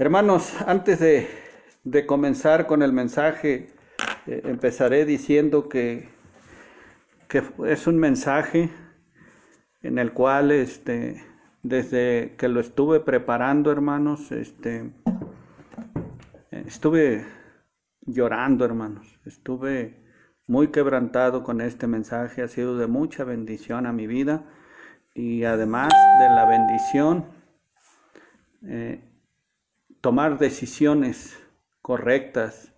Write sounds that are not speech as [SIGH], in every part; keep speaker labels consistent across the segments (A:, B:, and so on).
A: Hermanos, antes de, comenzar con el mensaje, eh, empezaré diciendo que, que, es un mensaje en el cual, este, desde que lo estuve preparando, hermanos, este, estuve llorando, hermanos, estuve muy quebrantado con este mensaje, ha sido de mucha bendición a mi vida y además de la bendición, eh, tomar decisiones correctas.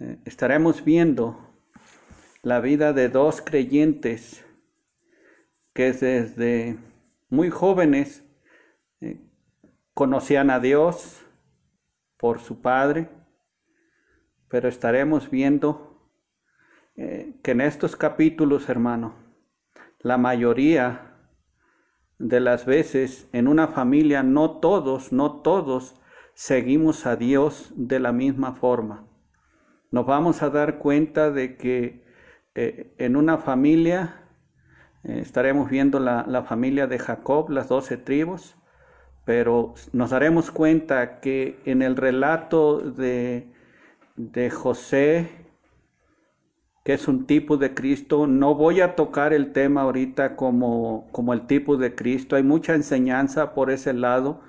A: Eh, estaremos viendo la vida de dos creyentes que desde muy jóvenes eh, conocían a Dios por su Padre, pero estaremos viendo eh, que en estos capítulos, hermano, la mayoría de las veces en una familia, no todos, no todos seguimos a Dios de la misma forma. Nos vamos a dar cuenta de que eh, en una familia, eh, estaremos viendo la, familia de Jacob, las doce tribus, pero nos daremos cuenta que en el relato de, de José, que es un tipo de Cristo, no voy a tocar el tema ahorita como, como el tipo de Cristo, hay mucha enseñanza por ese lado,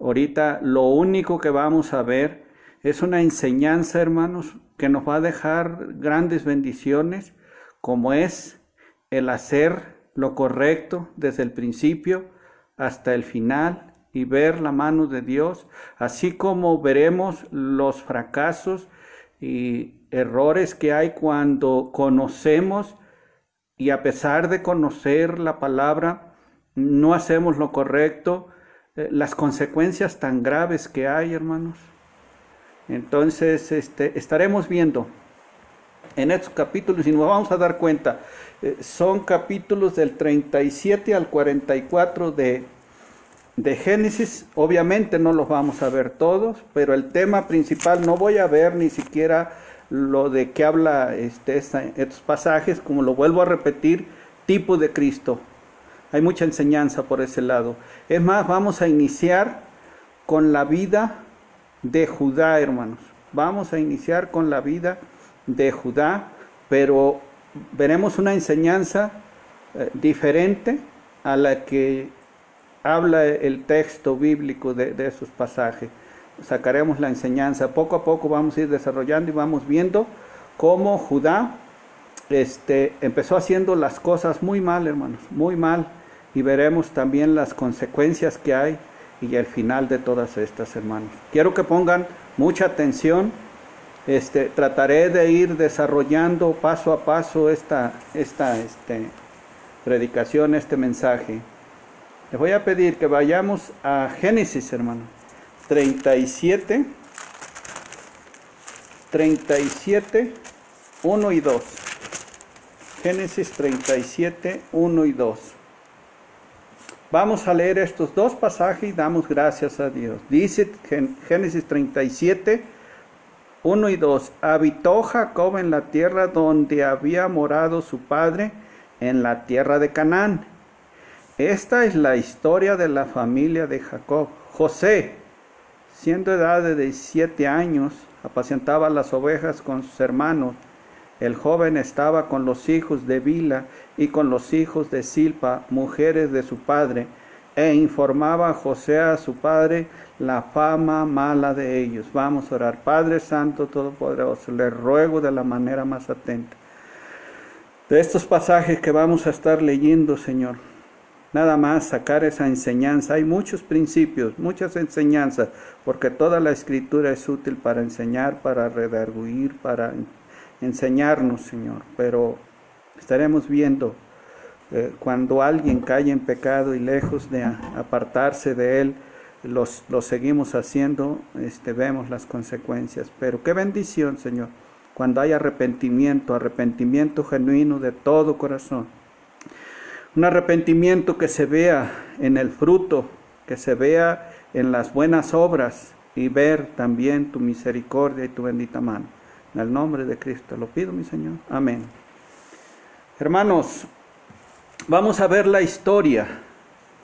A: Ahorita lo único que vamos a ver es una enseñanza, hermanos, que nos va a dejar grandes bendiciones, como es el hacer lo correcto desde el principio hasta el final y ver la mano de Dios, así como veremos los fracasos y errores que hay cuando conocemos y a pesar de conocer la palabra, no hacemos lo correcto, eh, las consecuencias tan graves que hay, hermanos. Entonces, este, estaremos viendo en estos capítulos y nos vamos a dar cuenta, eh, son capítulos del 37 al 44 de, de Génesis. Obviamente no los vamos a ver todos, pero el tema principal no voy a ver ni siquiera lo de que habla este, estos pasajes, como lo vuelvo a repetir, tipo de Cristo. Hay mucha enseñanza por ese lado. Es más, vamos a iniciar con la vida de Judá, hermanos. Vamos a iniciar con la vida de Judá, pero veremos una enseñanza eh, diferente a la que habla el texto bíblico de, esos pasajes. Sacaremos la enseñanza. Poco a poco vamos a ir desarrollando y vamos viendo cómo Judá este, empezó haciendo las cosas muy mal, hermanos, muy mal y veremos también las consecuencias que hay y el final de todas estas, hermanos. Quiero que pongan mucha atención. Este, trataré de ir desarrollando paso a paso esta, esta este, predicación, este mensaje. Les voy a pedir que vayamos a Génesis, hermano. 37, 37, 1 y 2. Génesis 37, 1 y 2. Vamos a leer estos dos pasajes y damos gracias a Dios. Dice Génesis 37, 1 y 2. Habitó Jacob en la tierra donde había morado su padre, en la tierra de Canaán. Esta es la historia de la familia de Jacob. José, siendo edad de 17 años, apacentaba las ovejas con sus hermanos. El joven estaba con los hijos de Bila y con los hijos de Silpa, mujeres de su padre, e informaba a José a su padre la fama mala de ellos. Vamos a orar. Padre Santo Todopoderoso, le ruego de la manera más atenta. De estos pasajes que vamos a estar leyendo, Señor, nada más sacar esa enseñanza. Hay muchos principios, muchas enseñanzas, porque toda la escritura es útil para enseñar, para redarguir, para enseñarnos, Señor. Pero Estaremos viendo eh, cuando alguien cae en pecado y lejos de apartarse de él, los, lo seguimos haciendo, este, vemos las consecuencias. Pero qué bendición, Señor, cuando hay arrepentimiento, arrepentimiento genuino de todo corazón. Un arrepentimiento que se vea en el fruto, que se vea en las buenas obras y ver también tu misericordia y tu bendita mano. En el nombre de Cristo lo pido, mi Señor. Amén. Hermanos, vamos a ver la historia.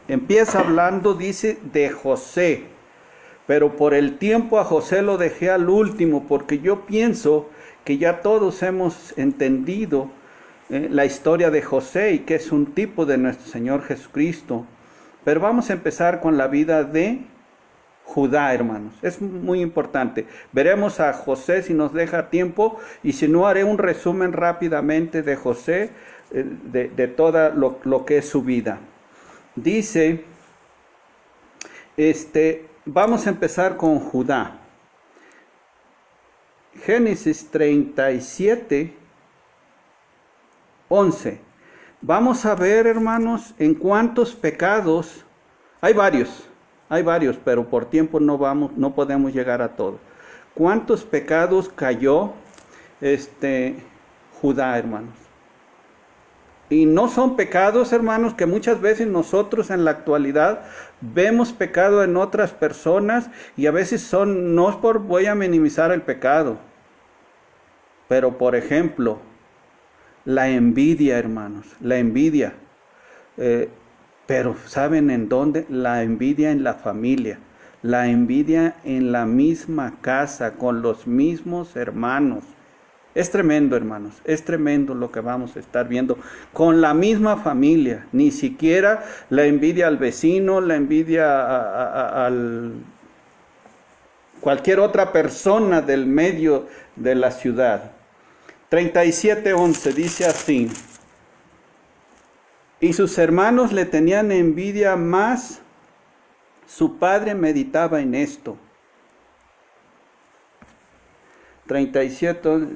A: Empieza hablando, dice, de José. pero por el tiempo a José lo dejé al último, porque yo pienso que ya todos hemos entendido eh, la historia de José y que es un tipo de nuestro Señor Jesucristo. Pero vamos a empezar con la vida de Judá, hermanos. Es muy importante. Veremos a José si nos deja tiempo y si no haré un resumen rápidamente de José, eh, de, de todo lo, lo, que es su vida. Dice, este, vamos a empezar con Judá. Génesis 37, 11. Vamos a ver, hermanos, en cuántos pecados, hay varios, hay varios, pero por tiempo no vamos, no podemos llegar a todos. ¿Cuántos pecados cayó este Judá, hermanos? Y no son pecados, hermanos, que muchas veces nosotros en la actualidad vemos pecado en otras personas y a veces son, no es por voy a minimizar el pecado, pero por ejemplo, la envidia, hermanos, la envidia. Eh, pero ¿saben en dónde? La envidia en la familia, la envidia en la misma casa, con los mismos hermanos. Es tremendo, hermanos, es tremendo lo que vamos a estar viendo con la misma familia, ni siquiera la envidia al vecino, la envidia a, al cualquier otra persona del medio de la ciudad. 37.11 dice así. Y sus hermanos le tenían envidia más. Su padre meditaba en esto. 37.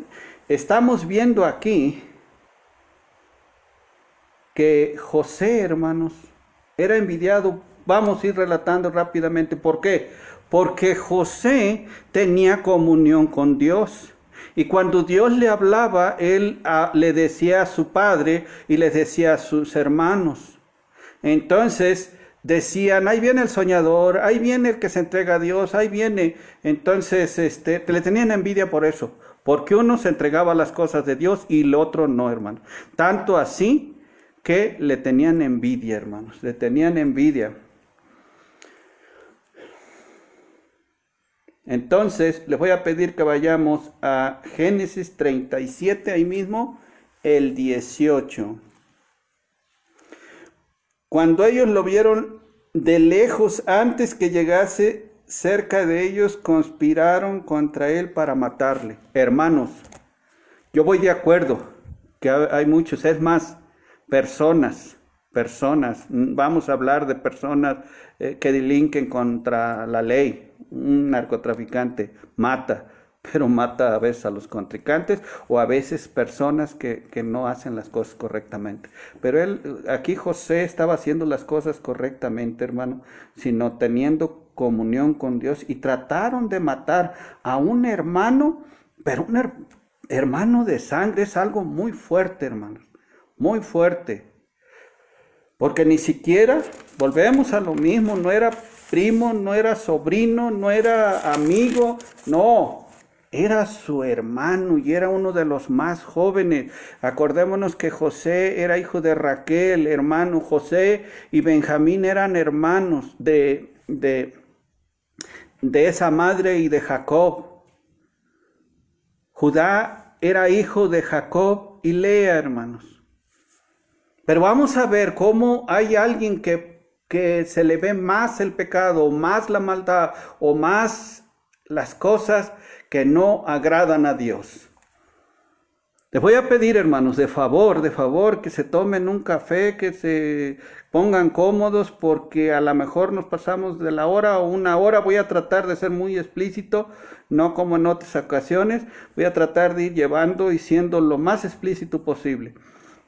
A: Estamos viendo aquí que José, hermanos, era envidiado. Vamos a ir relatando rápidamente. ¿Por qué? Porque José tenía comunión con Dios. Y cuando Dios le hablaba, él ah, le decía a su padre y le decía a sus hermanos. Entonces decían, ahí viene el soñador, ahí viene el que se entrega a Dios, ahí viene. Entonces este, le tenían envidia por eso, porque uno se entregaba a las cosas de Dios y el otro no, hermano. Tanto así que le tenían envidia, hermanos, le tenían envidia. Entonces, les voy a pedir que vayamos a Génesis 37, ahí mismo, el 18. Cuando ellos lo vieron de lejos, antes que llegase cerca de ellos, conspiraron contra él para matarle. Hermanos, yo voy de acuerdo que hay muchos, es más, personas, personas, vamos a hablar de personas eh, que delinquen contra la ley, un narcotraficante mata, pero mata a veces a los contrincantes o a veces personas que, no hacen las cosas correctamente. Pero él, aquí José estaba haciendo las cosas correctamente, hermano, sino teniendo comunión con Dios y trataron de matar a un hermano, pero un hermano de sangre es algo muy fuerte, hermano, muy fuerte. Porque ni siquiera, volvemos a lo mismo, no era primo, no era sobrino, no era amigo, no, era su hermano y era uno de los más jóvenes. Acordémonos que José era hijo de Raquel, hermano. José y Benjamín eran hermanos de, de, de esa madre y de Jacob. Judá era hijo de Jacob y Lea, hermanos. Pero vamos a ver cómo hay alguien que que se le ve más el pecado, más la maldad o más las cosas que no agradan a Dios. Les voy a pedir, hermanos, de favor, de favor, que se tomen un café, que se pongan cómodos, porque a lo mejor nos pasamos de la hora o una hora. Voy a tratar de ser muy explícito, no como en otras ocasiones. Voy a tratar de ir llevando y siendo lo más explícito posible.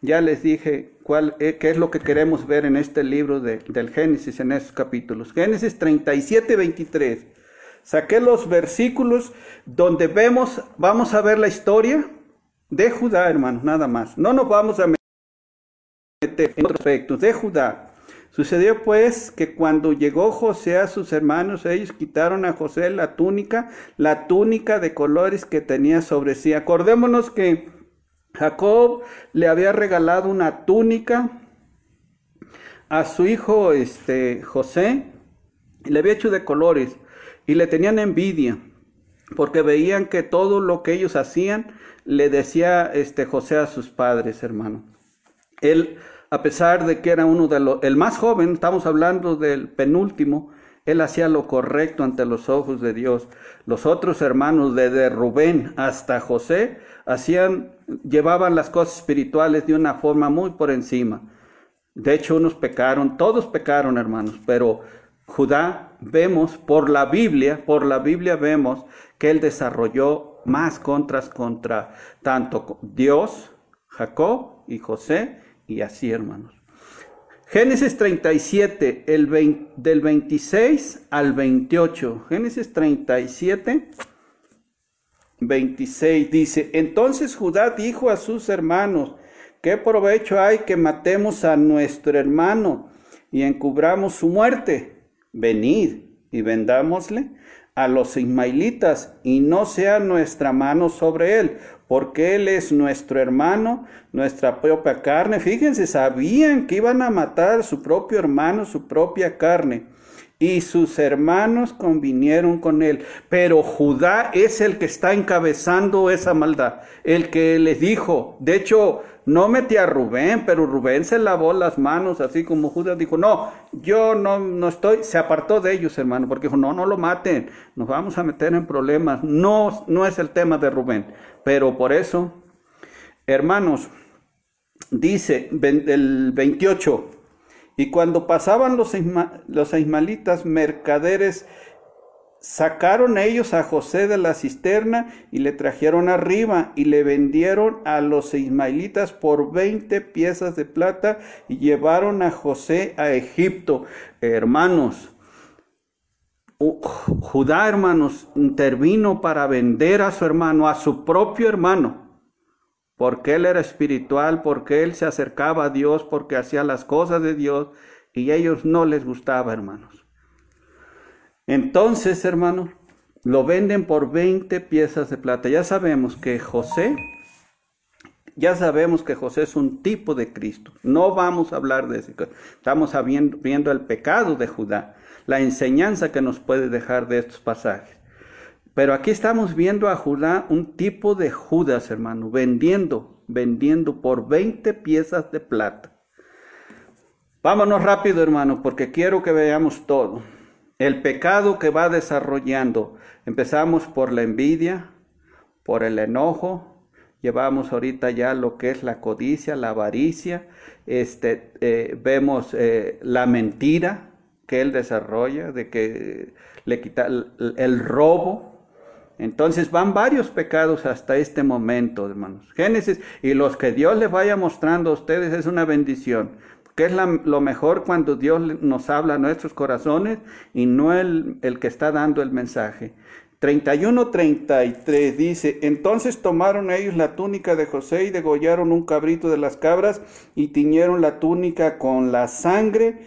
A: Ya les dije cuál, eh, qué es lo que queremos ver en este libro del Génesis, en estos capítulos. Génesis 37, 23. Saqué los versículos donde vemos, vamos a ver la historia de Judá, hermanos, nada más. No nos vamos a meter en otros aspectos, de Judá. Sucedió pues que cuando llegó José a sus hermanos, ellos quitaron a José la túnica, la túnica de colores que tenía sobre sí. Acordémonos que Jacob le había regalado una túnica a su hijo este, José, y le había hecho de colores. y le tenían envidia, porque veían que todo lo que ellos hacían le decía este José a sus padres, hermano. Él, a pesar de que era uno de los, el más joven, estamos hablando del penúltimo, él hacía lo correcto ante los ojos de Dios. Los otros hermanos, desde Rubén hasta José, hacían, llevaban las cosas espirituales de una forma muy por encima. De hecho, unos pecaron, todos pecaron, hermanos, pero Judá vemos por la Biblia, por la Biblia vemos que él desarrolló más contras contra tanto Dios, Jacob y José, y así, hermanos. Génesis 37, el del 26 al 28. Génesis 37, 26 dice, entonces Judá dijo a sus hermanos, ¿qué provecho hay que matemos a nuestro hermano y encubramos su muerte? Venid y vendámosle a los ismaelitas y no sea nuestra mano sobre él, porque él es nuestro hermano, nuestra propia carne. Fíjense, sabían que iban a matar a su propio hermano, su propia carne. Y sus hermanos convinieron con él. Pero Judá es el que está encabezando esa maldad. El que les dijo, de hecho, no metí a Rubén, pero Rubén se lavó las manos, así como Judas dijo, no, yo no, no estoy, se apartó de ellos, hermano, porque dijo, no, no lo maten, nos vamos a meter en problemas. No, no es el tema de Rubén, pero por eso, hermanos, dice el 28, y cuando pasaban los, ismalitas mercaderes Sacaron ellos a José de la cisterna y le trajeron arriba y le vendieron a los ismaelitas por 20 piezas de plata y llevaron a José a Egipto. Hermanos, Judá, hermanos, intervino para vender a su hermano, a su propio hermano, porque él era espiritual, porque él se acercaba a Dios, porque hacía las cosas de Dios y a ellos no les gustaba, hermanos. Entonces, hermano, lo venden por 20 piezas de plata. Ya sabemos que José, ya sabemos que José es un tipo de Cristo. No vamos a hablar de eso. Estamos viendo el pecado de Judá, la enseñanza que nos puede dejar de estos pasajes. Pero aquí estamos viendo a Judá un tipo de Judas, hermano, vendiendo, vendiendo por 20 piezas de plata. Vámonos rápido, hermano, porque quiero que veamos todo. El pecado que va desarrollando. Empezamos por la envidia, por el enojo, llevamos ahorita ya lo que es la codicia, la avaricia, este, eh, vemos eh, la mentira que él desarrolla, de que le quita el, robo. Entonces van varios pecados hasta este momento, hermanos. Génesis, y los que Dios les vaya mostrando a ustedes es una bendición que es lo mejor cuando Dios nos habla a nuestros corazones y no el, el que está dando el mensaje. 31-33 dice, entonces tomaron ellos la túnica de José y degollaron un cabrito de las cabras y tiñeron la túnica con la sangre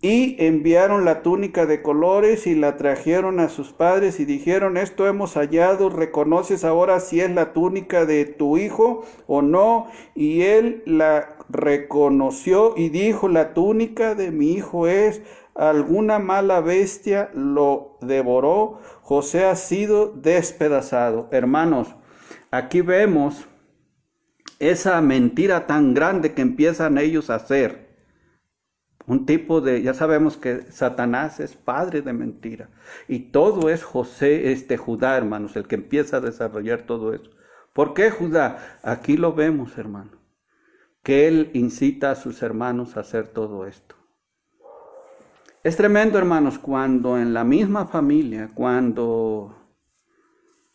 A: y enviaron la túnica de colores y la trajeron a sus padres y dijeron, esto hemos hallado, ¿reconoces ahora si es la túnica de tu hijo o no? Y él la reconoció y dijo, la túnica de mi hijo es, alguna mala bestia lo devoró, José ha sido despedazado. Hermanos, aquí vemos esa mentira tan grande que empiezan ellos a hacer un tipo de, ya sabemos que Satanás es padre de mentira. Y todo es José, este Judá, hermanos, el que empieza a desarrollar todo eso. ¿Por qué Judá? Aquí lo vemos, hermano. Que él incita a sus hermanos a hacer todo esto. Es tremendo, hermanos, cuando en la misma familia, cuando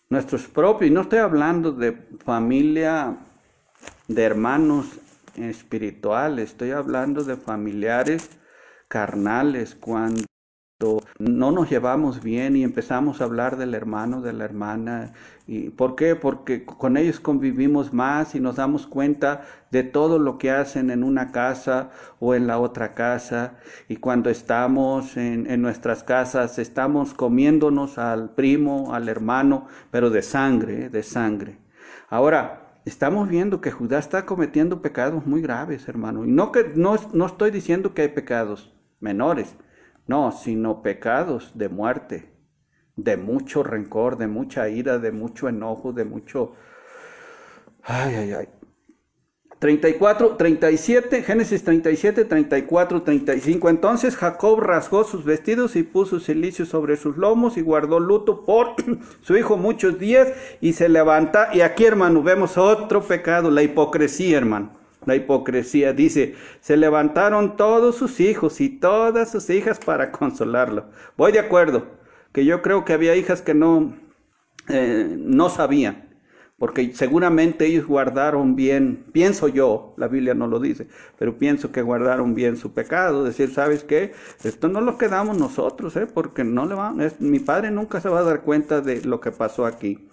A: nuestros propios, y no estoy hablando de familia de hermanos espiritual, estoy hablando de familiares carnales, cuando no nos llevamos bien y empezamos a hablar del hermano, de la hermana. ¿Y ¿Por qué? Porque con ellos convivimos más y nos damos cuenta de todo lo que hacen en una casa o en la otra casa. Y cuando estamos en, en nuestras casas, estamos comiéndonos al primo, al hermano, pero de sangre, de sangre. Ahora, estamos viendo que Judá está cometiendo pecados muy graves, hermano. Y no, que, no, no estoy diciendo que hay pecados menores, no, sino pecados de muerte. de mucho rencor, de mucha ira, de mucho enojo, de mucho... Ay, ay, ay. 34, 37, Génesis 37, 34, 35. Entonces Jacob rasgó sus vestidos y puso silicio sobre sus lomos y guardó luto por [CLEARS THROAT] su hijo muchos días y se levanta. Y aquí, hermano, vemos otro pecado, la hipocresía, hermano. La hipocresía dice, se levantaron todos sus hijos y todas sus hijas para consolarlo. Voy de acuerdo, que yo creo que había hijas que no, eh, no sabían porque seguramente ellos guardaron bien, pienso yo, la Biblia no lo dice, pero pienso que guardaron bien su pecado, decir, ¿sabes qué? Esto no lo quedamos nosotros, ¿eh? porque no le va, mi padre nunca se va a dar cuenta de lo que pasó aquí.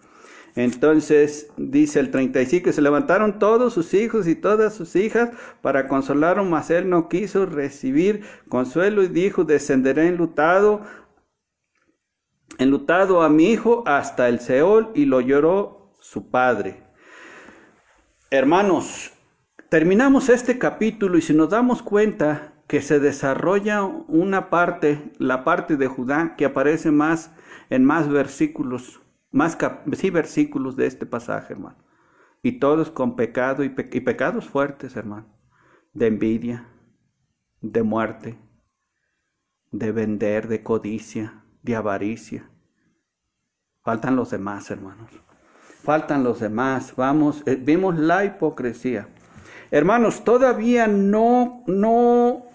A: Entonces dice el 35, que se levantaron todos sus hijos y todas sus hijas para consolarlo, mas él no quiso recibir consuelo y dijo, descenderé enlutado, enlutado a mi hijo hasta el Seol y lo lloró su padre. Hermanos, terminamos este capítulo y si nos damos cuenta que se desarrolla una parte, la parte de Judá, que aparece más en más versículos, más sí, versículos de este pasaje, hermano. Y todos con pecado y, y pecados fuertes, hermano. De envidia, de muerte, de vender, de codicia, de avaricia. Faltan los demás, hermanos faltan los demás. Vamos, eh, vimos la hipocresía. Hermanos, todavía no, no,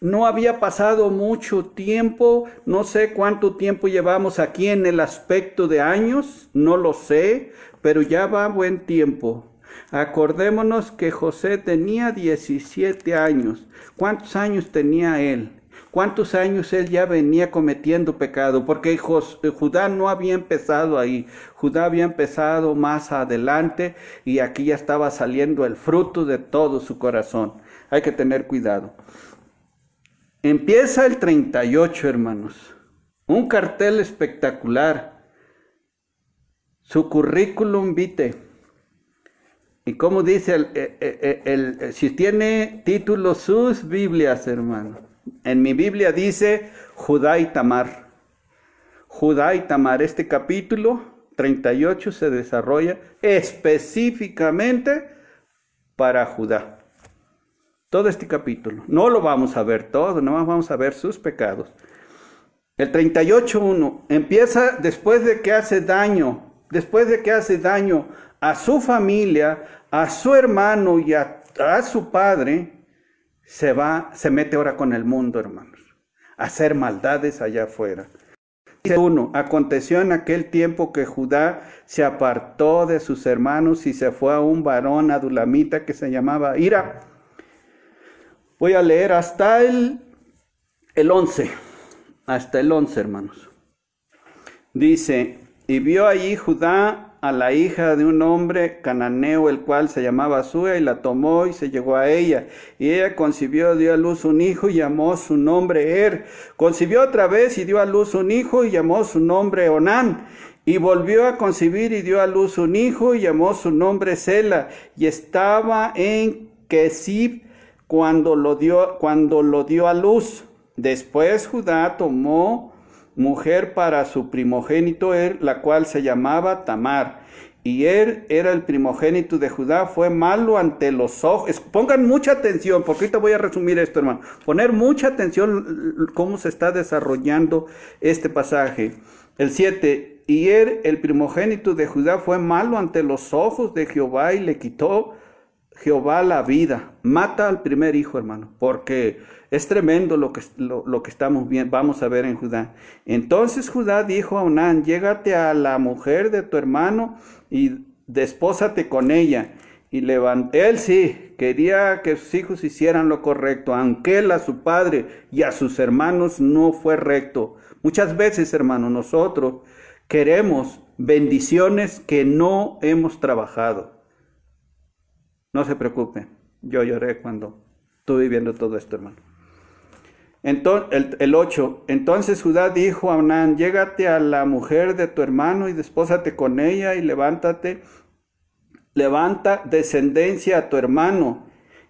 A: no había pasado mucho tiempo, no sé cuánto tiempo llevamos aquí en el aspecto de años, no lo sé, pero ya va buen tiempo. Acordémonos que José tenía 17 años. ¿Cuántos años tenía él? Cuántos años él ya venía cometiendo pecado, porque eh, Judá no había empezado ahí, Judá había empezado más adelante y aquí ya estaba saliendo el fruto de todo su corazón. Hay que tener cuidado. Empieza el 38, hermanos. Un cartel espectacular. Su currículum vitae. Y como dice, el, eh, eh, si tiene títulos sus Biblias, hermanos. En mi Biblia dice Judá y Tamar. Judá y Tamar, este capítulo 38 se desarrolla específicamente para Judá. Todo este capítulo. No lo vamos a ver todo, no vamos a ver sus pecados. El 38.1 empieza después de que hace daño, después de que hace daño a su familia, a su hermano y a su padre, se va, se mete ahora con el mundo, hermanos, a hacer maldades allá afuera. Dice uno, aconteció en aquel tiempo que Judá se apartó de sus hermanos y se fue a un varón adulamita que se llamaba Ira. Voy a leer hasta el, el 11, hasta el 11, hermanos. Dice, y vio allí Judá a la hija de un hombre cananeo, el cual se llamaba Sua, y la tomó y se llegó a ella. Y ella concibió, dio a luz un hijo y llamó su nombre Er. Concibió otra vez y dio a luz un hijo y llamó su nombre Onán. Y volvió a concebir y dio a luz un hijo y llamó su nombre Sela. Y estaba en Kesib cuando lo dio, cuando lo dio a luz. Después Judá tomó mujer para su primogénito Er, la cual se llamaba Tamar. Y Er era el primogénito de Judá, fue malo ante los ojos. Pongan mucha atención, porque ahorita voy a resumir esto, hermano. Poner mucha atención cómo se está desarrollando este pasaje. El 7. Y Er, el primogénito de Judá, fue malo ante los ojos de Jehová y le quitó Jehová la vida. Mata al primer hijo, hermano, porque es tremendo lo que, lo, que estamos viendo, vamos a ver en Judá. Entonces Judá dijo a Onán, llégate a la mujer de tu hermano y despósate con ella. Y levanté, él sí, quería que sus hijos hicieran lo correcto, aunque él a su padre y a sus hermanos no fue recto. Muchas veces, hermano, nosotros queremos bendiciones que no hemos trabajado. No se preocupen, yo lloré cuando estuve viendo todo esto, hermano. Entonces, el, 8. Entonces Judá dijo a Onán, llégate a la mujer de tu hermano y despósate con ella y levántate, levanta descendencia a tu hermano.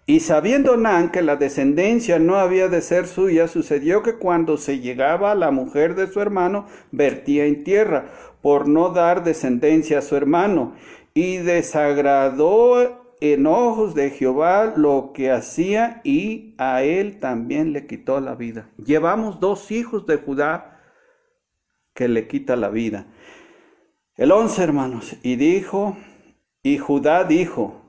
A: Y sabiendo Nan que la descendencia no había de ser suya, sucedió que cuando se llegaba la mujer de su hermano, vertía en tierra, por no dar descendencia a su hermano. Y desagradó en ojos de Jehová lo que hacía y a él también le quitó la vida. Llevamos dos hijos de Judá que le quita la vida. El once, hermanos, y dijo, y Judá dijo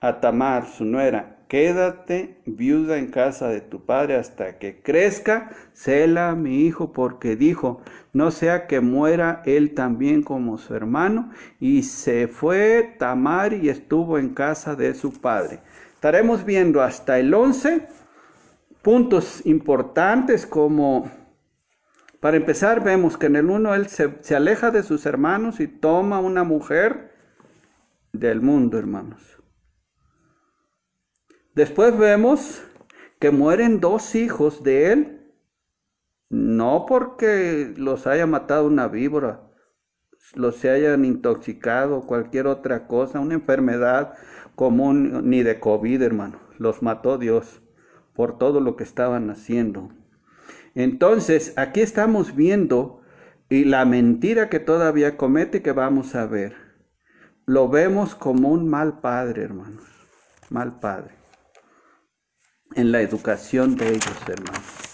A: a Tamar, su nuera, quédate viuda en casa de tu padre hasta que crezca Sela, mi hijo, porque dijo, no sea que muera él también como su hermano. Y se fue Tamar y estuvo en casa de su padre. Estaremos viendo hasta el 11 puntos importantes como, para empezar, vemos que en el 1 él se, se aleja de sus hermanos y toma una mujer del mundo, hermanos. Después vemos que mueren dos hijos de él no porque los haya matado una víbora, los hayan intoxicado, cualquier otra cosa, una enfermedad común, ni de COVID, hermano. Los mató Dios por todo lo que estaban haciendo. Entonces, aquí estamos viendo y la mentira que todavía comete que vamos a ver. Lo vemos como un mal padre, hermanos. Mal padre. En la educación de ellos, hermanos.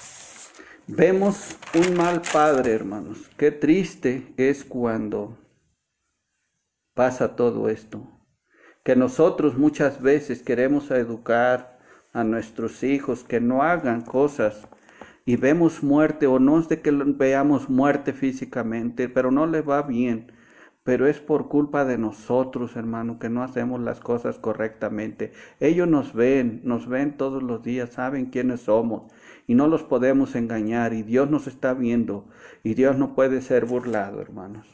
A: Vemos un mal padre, hermanos. Qué triste es cuando pasa todo esto. Que nosotros muchas veces queremos educar a nuestros hijos que no hagan cosas y vemos muerte o no es de que veamos muerte físicamente, pero no le va bien. Pero es por culpa de nosotros, hermano, que no hacemos las cosas correctamente. Ellos nos ven, nos ven todos los días, saben quiénes somos y no los podemos engañar y Dios nos está viendo y Dios no puede ser burlado, hermanos.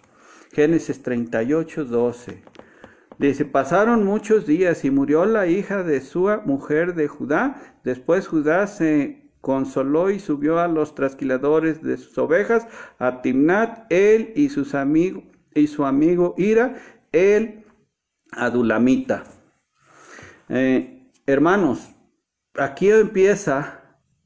A: Génesis 38, 12. Dice, pasaron muchos días y murió la hija de su mujer de Judá. Después Judá se consoló y subió a los trasquiladores de sus ovejas, a Timnat, él y, sus amigos, y su amigo Ira, él adulamita. Eh, hermanos, aquí empieza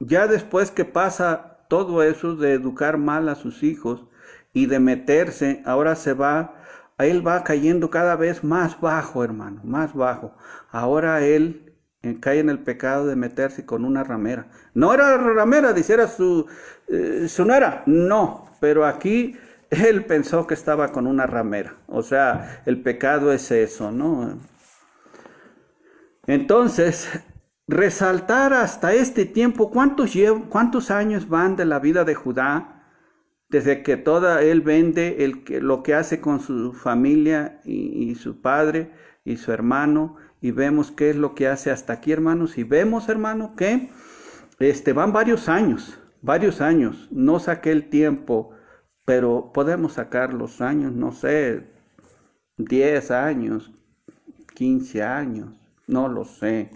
A: ya después que pasa todo eso de educar mal a sus hijos y de meterse, ahora se va, él va cayendo cada vez más bajo, hermano, más bajo. Ahora él eh, cae en el pecado de meterse con una ramera. No era ramera, dice, era su, eh, su nuera. No, pero aquí [LAUGHS] él pensó que estaba con una ramera. O sea, el pecado es eso, ¿no? Entonces, resaltar hasta este tiempo cuántos, años van de la vida de Judá, desde que toda él vende lo que hace con su familia y, su padre y su hermano, y vemos qué es lo que hace hasta aquí, hermanos, y vemos, hermano, que este, van varios años, varios años, no saqué el tiempo, pero podemos sacar los años, no sé, 10 años, 15 años, no lo sé.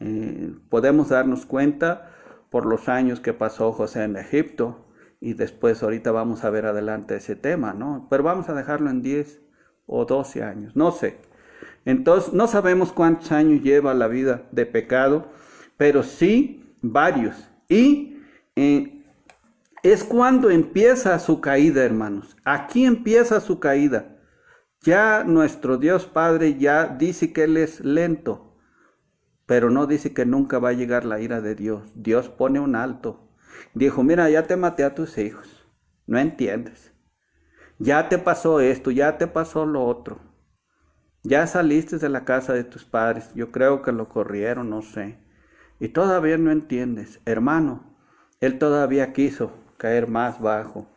A: Eh, podemos darnos cuenta por los años que pasó José en Egipto y después ahorita vamos a ver adelante ese tema, ¿no? Pero vamos a dejarlo en 10 o 12 años, no sé. Entonces, no sabemos cuántos años lleva la vida de pecado, pero sí varios. Y eh, es cuando empieza su caída, hermanos. Aquí empieza su caída. Ya nuestro Dios Padre ya dice que Él es lento, pero no dice que nunca va a llegar la ira de Dios. Dios pone un alto. Dijo, mira, ya te maté a tus hijos. No entiendes. Ya te pasó esto, ya te pasó lo otro. Ya saliste de la casa de tus padres. Yo creo que lo corrieron, no sé. Y todavía no entiendes. Hermano, Él todavía quiso caer más bajo.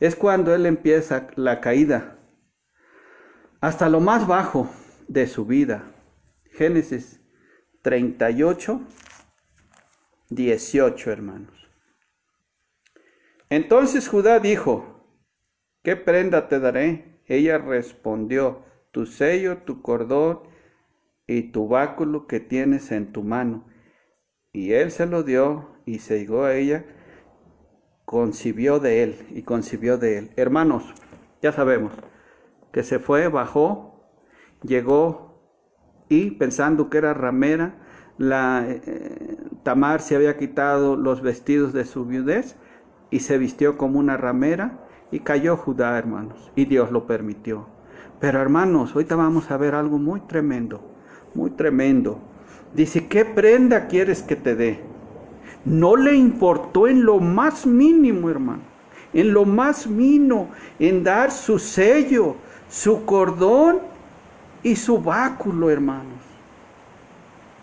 A: Es cuando Él empieza la caída. Hasta lo más bajo de su vida. Génesis 38, 18, hermanos. Entonces Judá dijo, ¿qué prenda te daré? Ella respondió, tu sello, tu cordón y tu báculo que tienes en tu mano. Y él se lo dio y se llegó a ella, concibió de él y concibió de él. Hermanos, ya sabemos que se fue, bajó, llegó y pensando que era ramera, la, eh, Tamar se había quitado los vestidos de su viudez y se vistió como una ramera y cayó Judá, hermanos, y Dios lo permitió. Pero hermanos, ahorita vamos a ver algo muy tremendo, muy tremendo. Dice, ¿qué prenda quieres que te dé? No le importó en lo más mínimo, hermano, en lo más mínimo, en dar su sello, su cordón y su báculo, hermanos.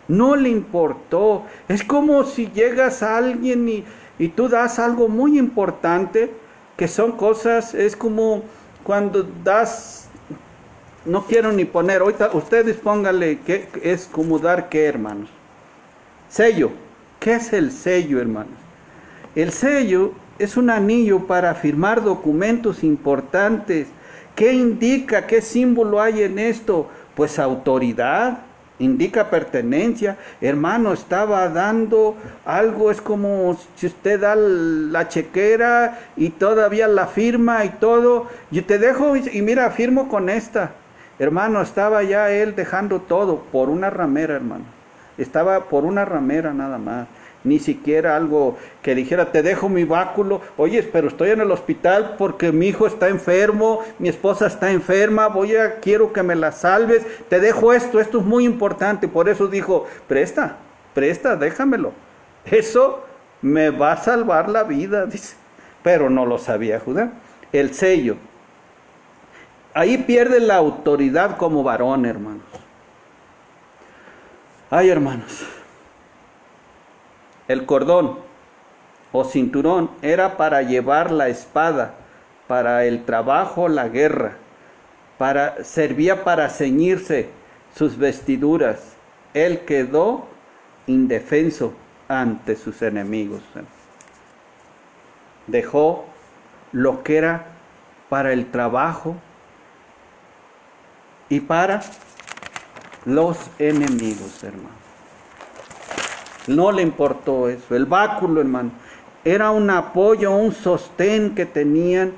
A: No le importó. Es como si llegas a alguien y, y tú das algo muy importante, que son cosas, es como cuando das, no quiero ni poner, ahorita ustedes pónganle que es como dar qué, hermanos. Sello. ¿Qué es el sello, hermanos? El sello es un anillo para firmar documentos importantes. ¿Qué indica? ¿Qué símbolo hay en esto? Pues autoridad, indica pertenencia. Hermano, estaba dando algo, es como si usted da la chequera y todavía la firma y todo. Yo te dejo y mira, firmo con esta. Hermano, estaba ya él dejando todo por una ramera, hermano. Estaba por una ramera nada más ni siquiera algo que dijera, te dejo mi báculo, oye, pero estoy en el hospital porque mi hijo está enfermo, mi esposa está enferma, voy a, quiero que me la salves, te dejo esto, esto es muy importante, por eso dijo, presta, presta, déjamelo, eso me va a salvar la vida, [LAUGHS] dice, pero no lo sabía Judá, el sello. Ahí pierde la autoridad como varón, hermanos. Ay, hermanos, el cordón o cinturón era para llevar la espada, para el trabajo, la guerra, para servía para ceñirse sus vestiduras. Él quedó indefenso ante sus enemigos. Dejó lo que era para el trabajo y para los enemigos, hermano. No le importó eso. El báculo, hermano, era un apoyo, un sostén que tenían.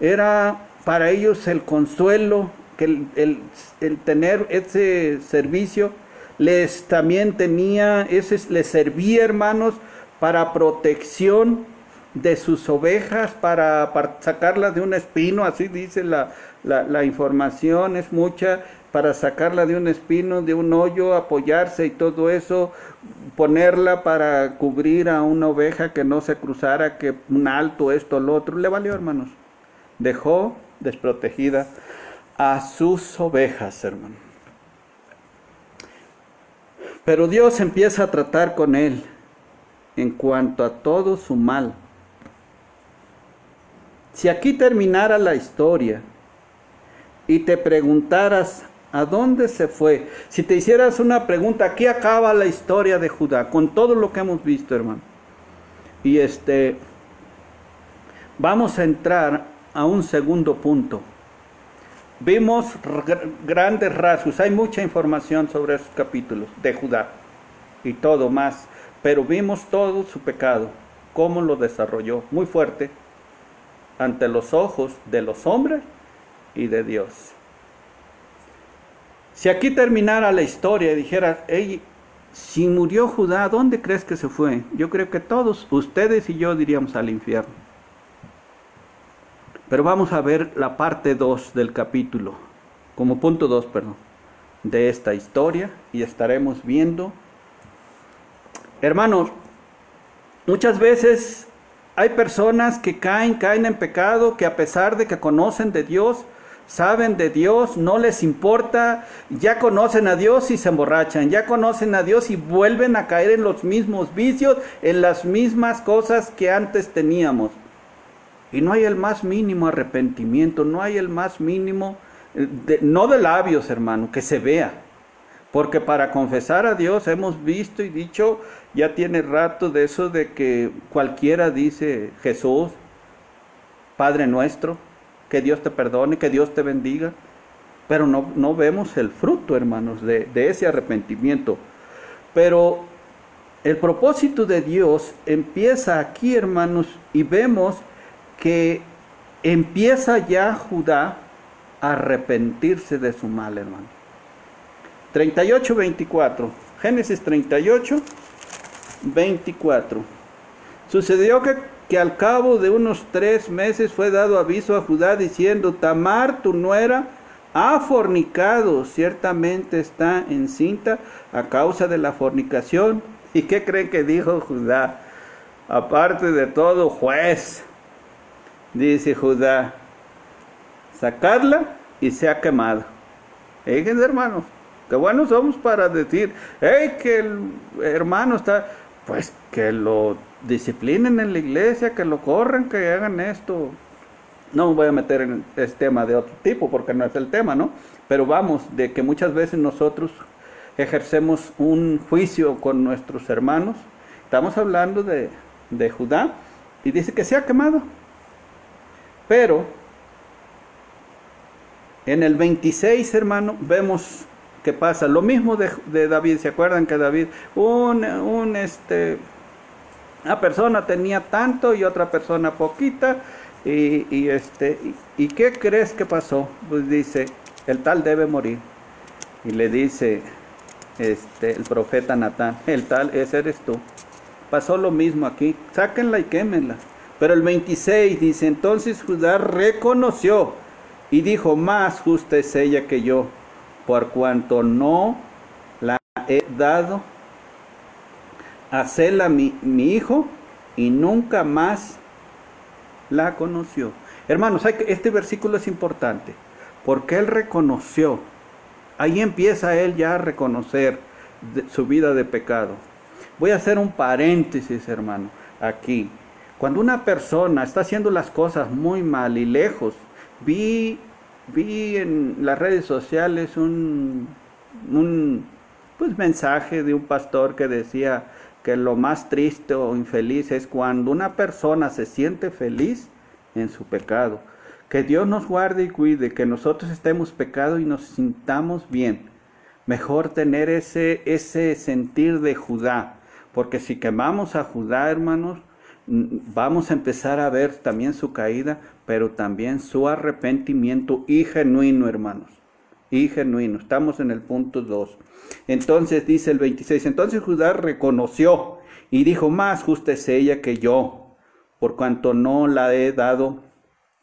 A: Era para ellos el consuelo, que el, tener ese servicio les también tenía, ese les servía, hermanos, para protección de sus ovejas, para, sacarlas de un espino, así dice la, la información, es mucha, para sacarla de un espino, de un hoyo, apoyarse y todo eso, ponerla para cubrir a una oveja que no se cruzara, que un alto, esto, lo otro, le valió, hermanos. Dejó desprotegida a sus ovejas, hermano. Pero Dios empieza a tratar con él en cuanto a todo su mal. Si aquí terminara la historia y te preguntaras ¿A dónde se fue? Si te hicieras una pregunta, aquí acaba la historia de Judá, con todo lo que hemos visto, hermano. Y este, vamos a entrar a un segundo punto. Vimos grandes rasgos, hay mucha información sobre esos capítulos de Judá y todo más, pero vimos todo su pecado, cómo lo desarrolló, muy fuerte, ante los ojos de los hombres y de Dios. Si aquí terminara la historia y dijera, hey, si murió Judá, ¿dónde crees que se fue? Yo creo que todos, ustedes y yo diríamos al infierno. Pero vamos a ver la parte 2 del capítulo, como punto 2, perdón, de esta historia y estaremos viendo. Hermanos, muchas veces hay personas que caen, caen en pecado, que a pesar de que conocen de Dios, saben de Dios, no les importa, ya conocen a Dios y se emborrachan, ya conocen a Dios y vuelven a caer en los mismos vicios, en las mismas cosas que antes teníamos. Y no hay el más mínimo arrepentimiento, no hay el más mínimo, eh, no de labios, hermano, que se vea. Porque para confesar a Dios hemos visto y dicho, ya tiene rato de eso de que cualquiera dice Jesús, Padre nuestro, que Dios te perdone, que Dios te bendiga. Pero no, no vemos el fruto, hermanos, de, de ese arrepentimiento. Pero el propósito de Dios empieza aquí, hermanos, y vemos que empieza ya Judá a arrepentirse de su mal, hermano. 38-24. Génesis 38, 24. Sucedió que, que al cabo de unos tres meses fue dado aviso a Judá diciendo, Tamar, tu nuera, ha fornicado, ciertamente está encinta a causa de la fornicación. ¿Y qué creen que dijo Judá? Aparte de todo, juez, dice Judá, sacadla y sea quemada. Fíjense, hermanos, qué buenos somos para decir, hey, que el hermano está, pues que lo disciplinen en la iglesia, que lo corran, que hagan esto. No me voy a meter en este tema de otro tipo porque no es el tema, ¿no? Pero vamos, de que muchas veces nosotros ejercemos un juicio con nuestros hermanos. Estamos hablando de, de Judá y dice que se ha quemado. Pero en el 26, hermano, vemos que pasa lo mismo de, David. ¿Se acuerdan que David, un, un, este, una persona tenía tanto y otra persona poquita? Y, y este, y, qué crees que pasó? Pues dice, el tal debe morir. Y le dice este, el profeta Natán, el tal, ese eres tú. Pasó lo mismo aquí, sáquenla y quémenla. Pero el 26 dice, entonces Judá reconoció y dijo, más justa es ella que yo, por cuanto no la he dado a mi, mi hijo y nunca más la conoció. Hermanos, este versículo es importante porque él reconoció, ahí empieza él ya a reconocer su vida de pecado. Voy a hacer un paréntesis, hermano, aquí. Cuando una persona está haciendo las cosas muy mal y lejos Vi, vi en las redes sociales un, un pues, mensaje de un pastor que decía que lo más triste o infeliz es cuando una persona se siente feliz en su pecado. Que Dios nos guarde y cuide, que nosotros estemos pecado y nos sintamos bien. Mejor tener ese, ese sentir de Judá, porque si quemamos a Judá, hermanos, vamos a empezar a ver también su caída, pero también su arrepentimiento y genuino, hermanos. Y genuino. Estamos en el punto 2. Entonces dice el 26, entonces Judá reconoció y dijo, más justa es ella que yo, por cuanto no la he dado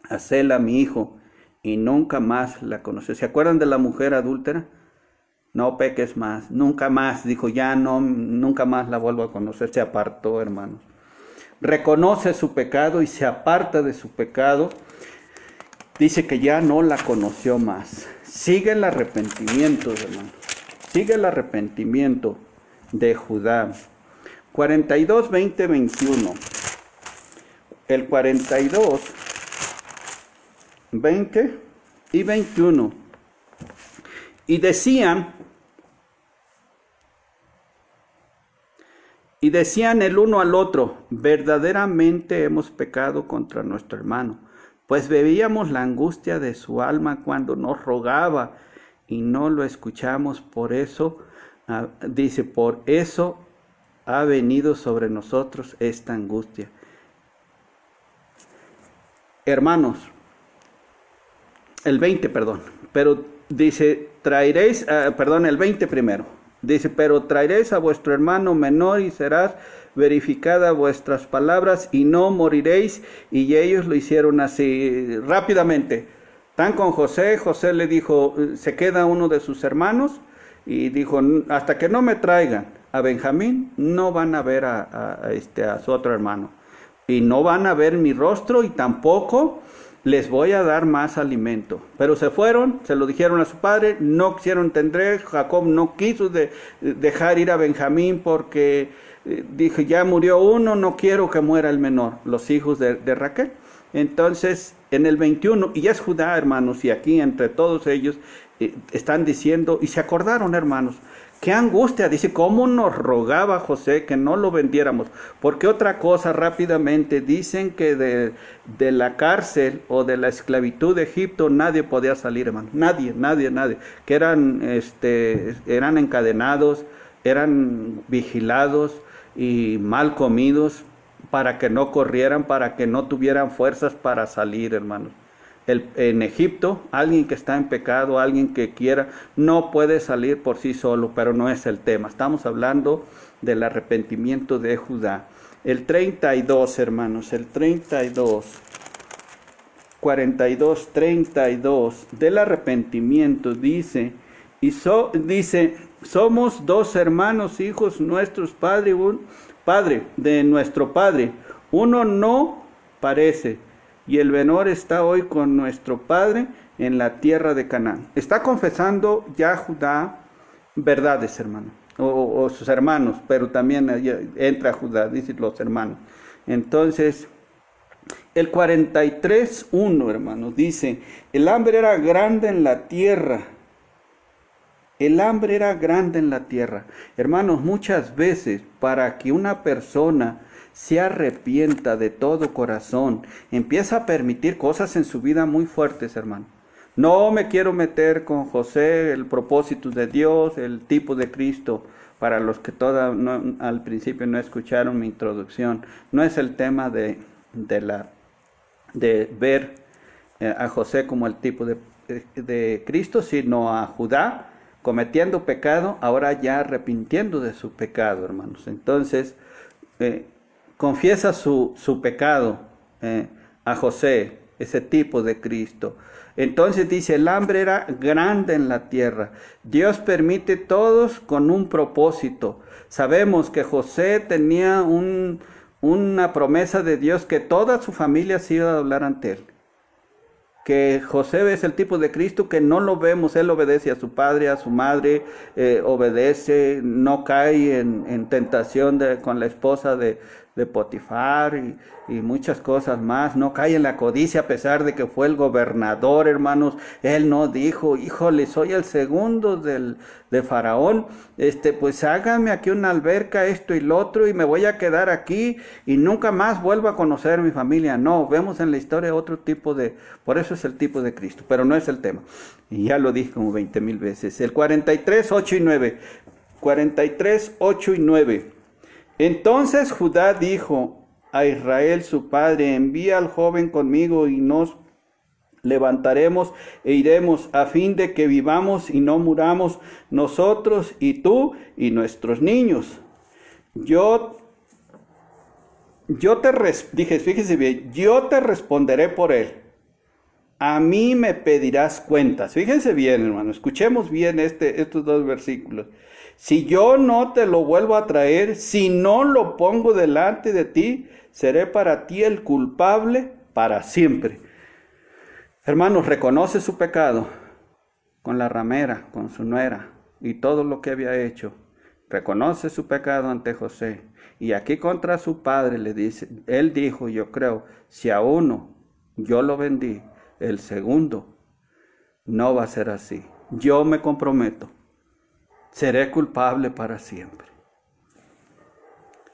A: a Sela, mi hijo, y nunca más la conoció. ¿Se acuerdan de la mujer adúltera? No peques más, nunca más, dijo, ya no, nunca más la vuelvo a conocer, se apartó, hermanos reconoce su pecado y se aparta de su pecado, dice que ya no la conoció más. Sigue el arrepentimiento, hermano. Sigue el arrepentimiento de Judá. 42, 20, 21. El 42, 20 y 21. Y decían, Y decían el uno al otro, verdaderamente hemos pecado contra nuestro hermano, pues bebíamos la angustia de su alma cuando nos rogaba y no lo escuchamos, por eso, ah, dice, por eso ha venido sobre nosotros esta angustia. Hermanos, el 20, perdón, pero dice, traeréis, ah, perdón, el 20 primero. Dice, pero traeréis a vuestro hermano menor y serás verificada vuestras palabras y no moriréis. Y ellos lo hicieron así rápidamente. Están con José, José le dijo, se queda uno de sus hermanos y dijo, hasta que no me traigan a Benjamín, no van a ver a, este, a su otro hermano. Y no van a ver mi rostro y tampoco les voy a dar más alimento. Pero se fueron, se lo dijeron a su padre, no quisieron entender, Jacob no quiso dejar ir a Benjamín porque dije, ya murió uno, no quiero que muera el menor, los hijos de, de Raquel. Entonces, en el 21, y es Judá, hermanos, y aquí entre todos ellos eh, están diciendo, y se acordaron, hermanos, Qué angustia, dice, ¿cómo nos rogaba José que no lo vendiéramos? Porque otra cosa rápidamente, dicen que de, de, la cárcel o de la esclavitud de Egipto nadie podía salir, hermano. Nadie, nadie, nadie. Que eran, este, eran encadenados, eran vigilados y mal comidos para que no corrieran, para que no tuvieran fuerzas para salir, hermanos. en Egipto, alguien que está en pecado, alguien que quiera, no puede salir por sí solo, pero no es el tema. Estamos hablando del arrepentimiento de Judá. El 32, hermanos, el 32, 42, 32 del arrepentimiento dice, y dice, somos dos hermanos, hijos nuestros, padre, un, padre de nuestro padre. Uno no parece y el menor está hoy con nuestro padre en la tierra de Canaán. Está confesando ya Judá verdades, hermano, o, sus hermanos, pero también entra Judá, dicen los hermanos. Entonces, el 43.1, hermano, dice, el hambre era grande en la tierra. El hambre era grande en la tierra. Hermanos, muchas veces para que una persona se arrepienta de todo corazón, empieza a permitir cosas en su vida muy fuertes, hermano. No me quiero meter con José, el propósito de Dios, el tipo de Cristo, para los que al principio no escucharon mi introducción. No es el tema de, de, la, de ver eh, a José como el tipo de, de Cristo, sino a Judá cometiendo pecado, ahora ya arrepintiendo de su pecado, hermanos. Entonces, eh, confiesa su, su pecado eh, a José, ese tipo de Cristo. Entonces dice, el hambre era grande en la tierra. Dios permite todos con un propósito. Sabemos que José tenía un, una promesa de Dios que toda su familia se iba a doblar ante él que José es el tipo de Cristo que no lo vemos, él obedece a su padre, a su madre, eh, obedece, no cae en, en tentación de, con la esposa de, de Potifar y, muchas cosas más. No cae en la codicia a pesar de que fue el gobernador, hermanos. Él no dijo, híjole, soy el segundo del, de Faraón. Este, pues hágame aquí una alberca, esto y lo otro, y me voy a quedar aquí y nunca más vuelvo a conocer mi familia. No, vemos en la historia otro tipo de, por eso es el tipo de Cristo, pero no es el tema. Y ya lo dije como 20 mil veces. El 43, 8 y 9. 43, 8 y 9. Entonces Judá dijo a Israel su padre, envía al joven conmigo y nos levantaremos e iremos a fin de que vivamos y no muramos nosotros y tú y nuestros niños. Yo yo te dije, fíjese bien, yo te responderé por él. A mí me pedirás cuentas. Fíjense bien, hermano, escuchemos bien este, estos dos versículos. Si yo no te lo vuelvo a traer, si no lo pongo delante de ti, seré para ti el culpable para siempre. Hermanos, reconoce su pecado con la ramera, con su nuera y todo lo que había hecho. Reconoce su pecado ante José. Y aquí contra su padre le dice, él dijo, yo creo, si a uno yo lo vendí, el segundo no va a ser así. Yo me comprometo seré culpable para siempre.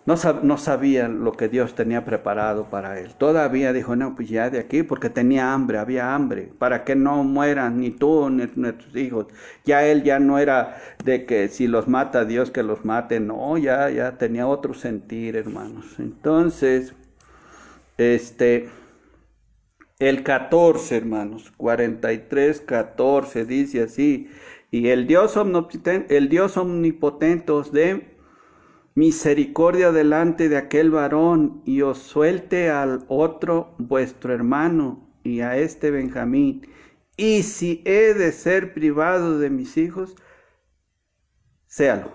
A: No, sabía lo que Dios tenía preparado para él. Todavía dijo, no, pues ya de aquí, porque tenía hambre, había hambre, para que no mueran ni tú ni nuestros hijos. Ya él ya no era de que si los mata Dios que los mate, no, ya, ya tenía otro sentir, hermanos. Entonces, este, el 14, hermanos, 43, 14, dice así, y el Dios omnipotente, el Dios omnipotente os dé misericordia delante de aquel varón y os suelte al otro vuestro hermano y a este Benjamín. Y si he de ser privado de mis hijos, séalo.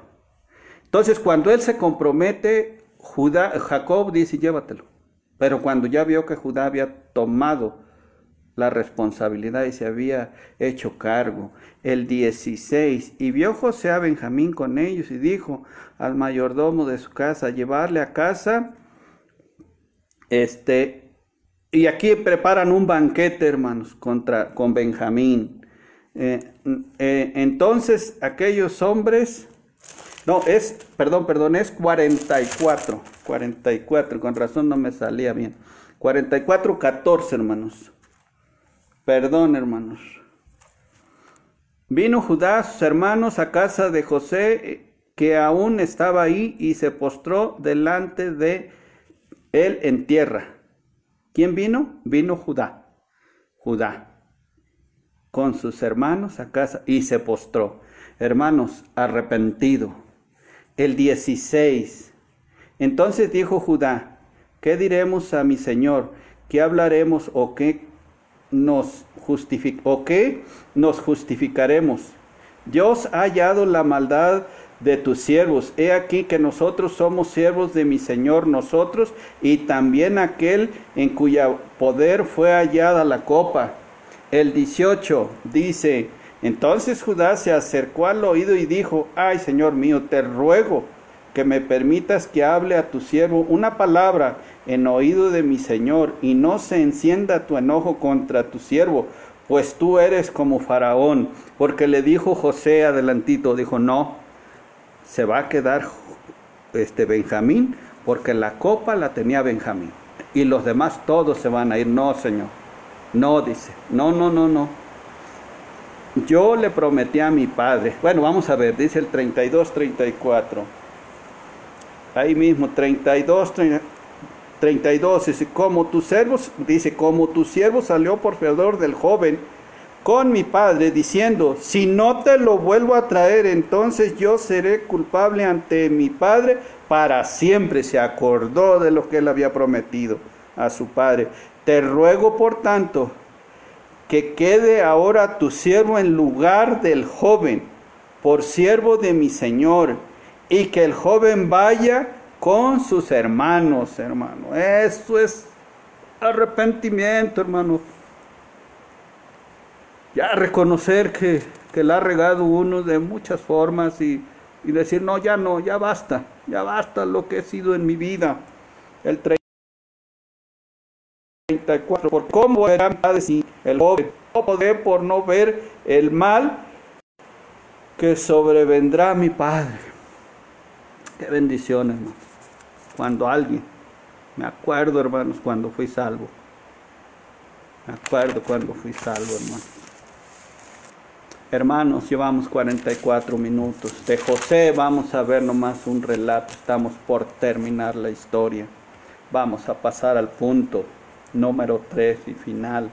A: Entonces, cuando él se compromete, Judá, Jacob dice, llévatelo. Pero cuando ya vio que Judá había tomado la responsabilidad y se había hecho cargo. El 16, y vio José a Benjamín con ellos y dijo al mayordomo de su casa, llevarle a casa, este, y aquí preparan un banquete, hermanos, contra, con Benjamín. Eh, eh, entonces aquellos hombres, no, es, perdón, perdón, es 44, 44, con razón no me salía bien. 44, 14, hermanos. Perdón, hermanos. Vino Judá, sus hermanos, a casa de José, que aún estaba ahí, y se postró delante de él en tierra. ¿Quién vino? Vino Judá. Judá. con sus hermanos a casa y se postró. Hermanos, arrepentido. El 16. Entonces dijo Judá, ¿qué diremos a mi Señor? ¿Qué hablaremos o qué nos, o qué nos justificaremos? Dios ha hallado la maldad de tus siervos. He aquí que nosotros somos siervos de mi Señor, nosotros y también aquel en cuya poder fue hallada la copa. El 18 dice, entonces Judá se acercó al oído y dijo, ay Señor mío, te ruego que me permitas que hable a tu siervo una palabra en oído de mi Señor y no se encienda tu enojo contra tu siervo, pues tú eres como faraón, porque le dijo José adelantito, dijo, no, se va a quedar este Benjamín, porque la copa la tenía Benjamín. Y los demás todos se van a ir. No, Señor. No, dice. No, no, no, no. Yo le prometí a mi padre. Bueno, vamos a ver, dice el 32, 34. Ahí mismo, 32, 32. Dice, como tu siervo, dice, como tu siervo salió por fiador del joven con mi padre, diciendo, si no te lo vuelvo a traer, entonces yo seré culpable ante mi padre para siempre. Se acordó de lo que él había prometido a su padre. Te ruego, por tanto, que quede ahora tu siervo en lugar del joven, por siervo de mi Señor, y que el joven vaya con sus hermanos, hermano. Eso es arrepentimiento, hermano ya reconocer que, que la ha regado uno de muchas formas y, decir, no, ya no, ya basta, ya basta lo que he sido en mi vida. El 34, por cómo era el joven, no por no ver el mal que sobrevendrá a mi Padre. Qué bendición, hermano. Cuando alguien, me acuerdo, hermanos, cuando fui salvo. Me acuerdo cuando fui salvo, hermano. Hermanos, llevamos 44 minutos. De José vamos a ver nomás un relato. Estamos por terminar la historia. Vamos a pasar al punto número 3 y final.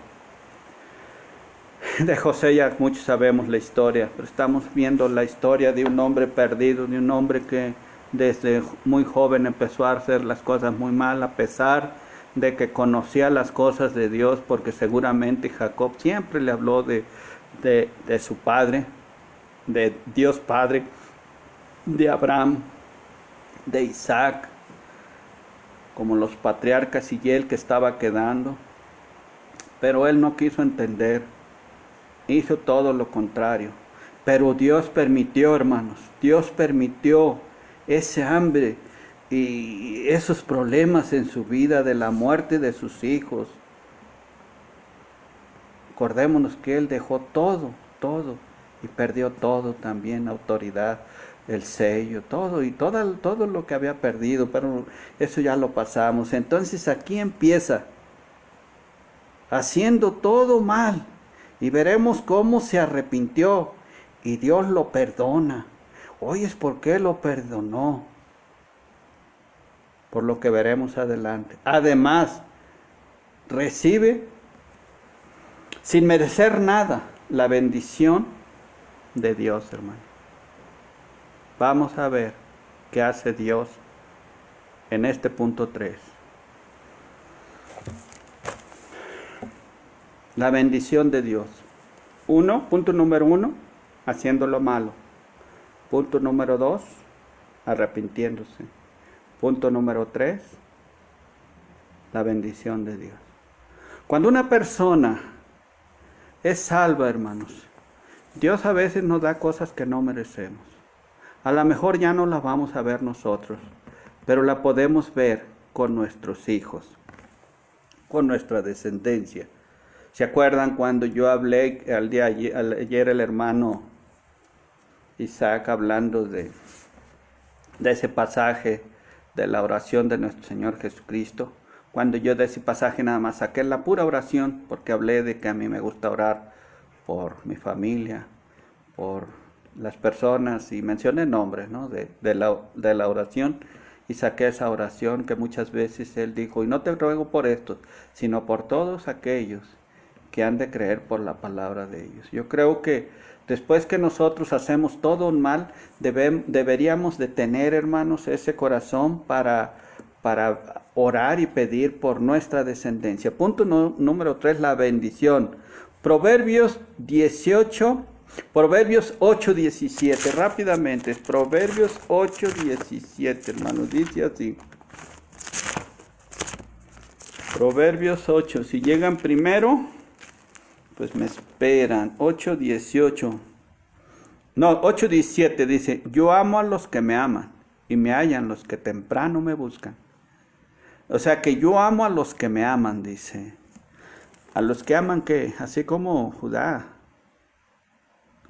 A: De José ya muchos sabemos la historia, pero estamos viendo la historia de un hombre perdido, de un hombre que desde muy joven empezó a hacer las cosas muy mal, a pesar de que conocía las cosas de Dios, porque seguramente Jacob siempre le habló de, de, su padre, de Dios Padre, de Abraham, de Isaac, como los patriarcas y él que estaba quedando. Pero él no quiso entender, hizo todo lo contrario. Pero Dios permitió, hermanos, Dios permitió ese hambre y esos problemas en su vida de la muerte de sus hijos, Acordémonos que Él dejó todo, todo, y perdió todo también, autoridad, el sello, todo, y todo, todo lo que había perdido, pero eso ya lo pasamos. Entonces aquí empieza, haciendo todo mal, y veremos cómo se arrepintió, y Dios lo perdona. Hoy es porque lo perdonó, por lo que veremos adelante. Además, recibe sin merecer nada, la bendición de Dios, hermano. Vamos a ver qué hace Dios en este punto 3. La bendición de Dios. Uno, punto número uno, haciendo lo malo. Punto número dos, arrepintiéndose. Punto número tres, la bendición de Dios. Cuando una persona es salva, hermanos. Dios a veces nos da cosas que no merecemos. A lo mejor ya no la vamos a ver nosotros, pero la podemos ver con nuestros hijos, con nuestra descendencia. ¿Se acuerdan cuando yo hablé al día ayer, el hermano Isaac hablando de, de ese pasaje de la oración de nuestro Señor Jesucristo? Cuando yo de ese pasaje nada más saqué la pura oración, porque hablé de que a mí me gusta orar por mi familia, por las personas y mencioné nombres ¿no? de, la, de la oración y saqué esa oración que muchas veces él dijo, y no te ruego por esto, sino por todos aquellos que han de creer por la palabra de ellos. Yo creo que después que nosotros hacemos todo un mal, deberíamos de tener, hermanos, ese corazón para, para orar y pedir por nuestra descendencia. Punto número tres, la bendición. Proverbios 18, Proverbios 8, 17, rápidamente, Proverbios 8, 17, hermanos, dice así. Proverbios 8, si llegan primero, pues me esperan. 8, 18. No, 8, 17 dice, yo amo a los que me aman y me hallan los que temprano me buscan. O sea que yo amo a los que me aman, dice. A los que aman que, así como Judá,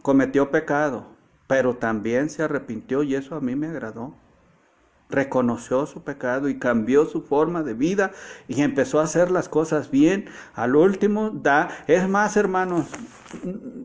A: cometió pecado, pero también se arrepintió y eso a mí me agradó reconoció su pecado y cambió su forma de vida y empezó a hacer las cosas bien. Al último da, es más hermanos,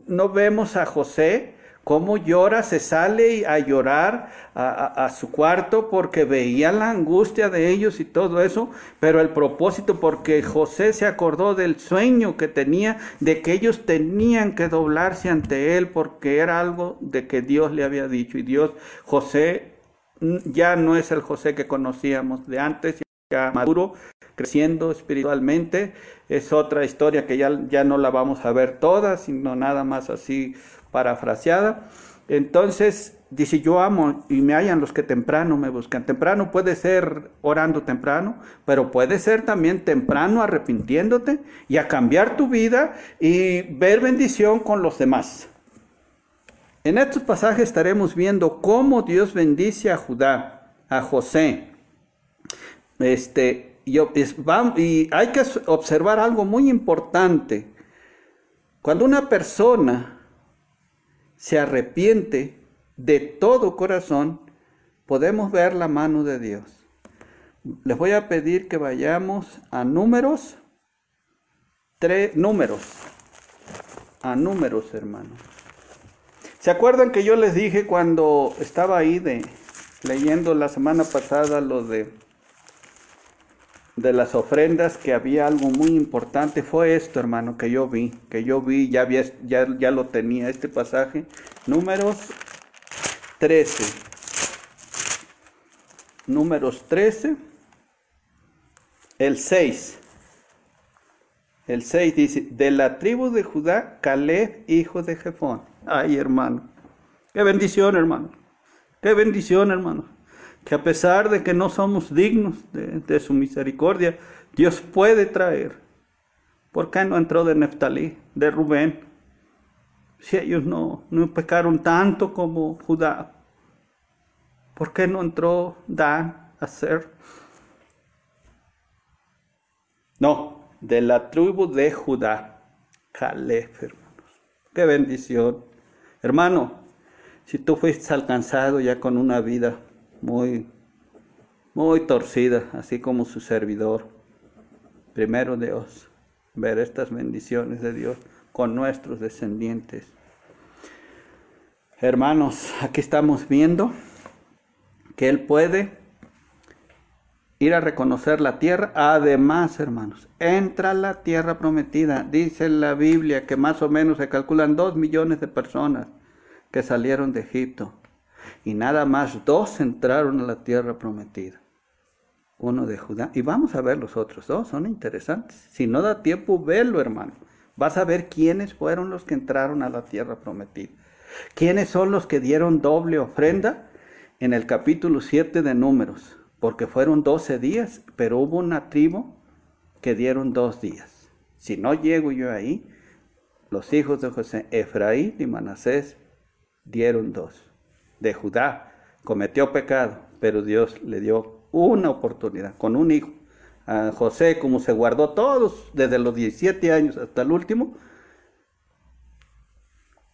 A: no vemos a José cómo llora, se sale a llorar a, su cuarto porque veía la angustia de ellos y todo eso, pero el propósito porque José se acordó del sueño que tenía, de que ellos tenían que doblarse ante él porque era algo de que Dios le había dicho y Dios, José ya no es el José que conocíamos de antes, ya maduro, creciendo espiritualmente. Es otra historia que ya, ya no la vamos a ver toda, sino nada más así parafraseada. Entonces, dice, yo amo y me hallan los que temprano me buscan. Temprano puede ser orando temprano, pero puede ser también temprano arrepintiéndote y a cambiar tu vida y ver bendición con los demás. En estos pasajes estaremos viendo cómo Dios bendice a Judá, a José. Este, y, hay que observar algo muy importante. Cuando una persona se arrepiente de todo corazón, podemos ver la mano de Dios. Les voy a pedir que vayamos a números, tres números, a números, hermanos. ¿Se acuerdan que yo les dije cuando estaba ahí de leyendo la semana pasada lo de de las ofrendas que había algo muy importante fue esto, hermano, que yo vi, que yo vi, ya había, ya, ya lo tenía este pasaje, números 13. Números 13 el 6. El 6 dice, de la tribu de Judá, Caleb, hijo de Jefón. Ay, hermano. Qué bendición, hermano. Qué bendición, hermano. Que a pesar de que no somos dignos de, su misericordia, Dios puede traer. ¿Por qué no entró de Neftalí, de Rubén? Si ellos no, no pecaron tanto como Judá, ¿por qué no entró Dan a ser? No, de la tribu de Judá, Caleb, hermanos. Qué bendición. Hermano, si tú fuiste alcanzado ya con una vida muy, muy torcida, así como su servidor, primero Dios, ver estas bendiciones de Dios con nuestros descendientes. Hermanos, aquí estamos viendo que Él puede ir a reconocer la tierra. Además, hermanos, entra la tierra prometida. Dice la Biblia que más o menos se calculan dos millones de personas que salieron de Egipto. Y nada más dos entraron a la tierra prometida. Uno de Judá. Y vamos a ver los otros dos, son interesantes. Si no da tiempo, velo, hermano. Vas a ver quiénes fueron los que entraron a la tierra prometida. ¿Quiénes son los que dieron doble ofrenda? En el capítulo 7 de Números porque fueron 12 días, pero hubo una tribu que dieron dos días. Si no llego yo ahí, los hijos de José, Efraín y Manasés, dieron dos. De Judá cometió pecado, pero Dios le dio una oportunidad con un hijo. A José, como se guardó todos, desde los 17 años hasta el último,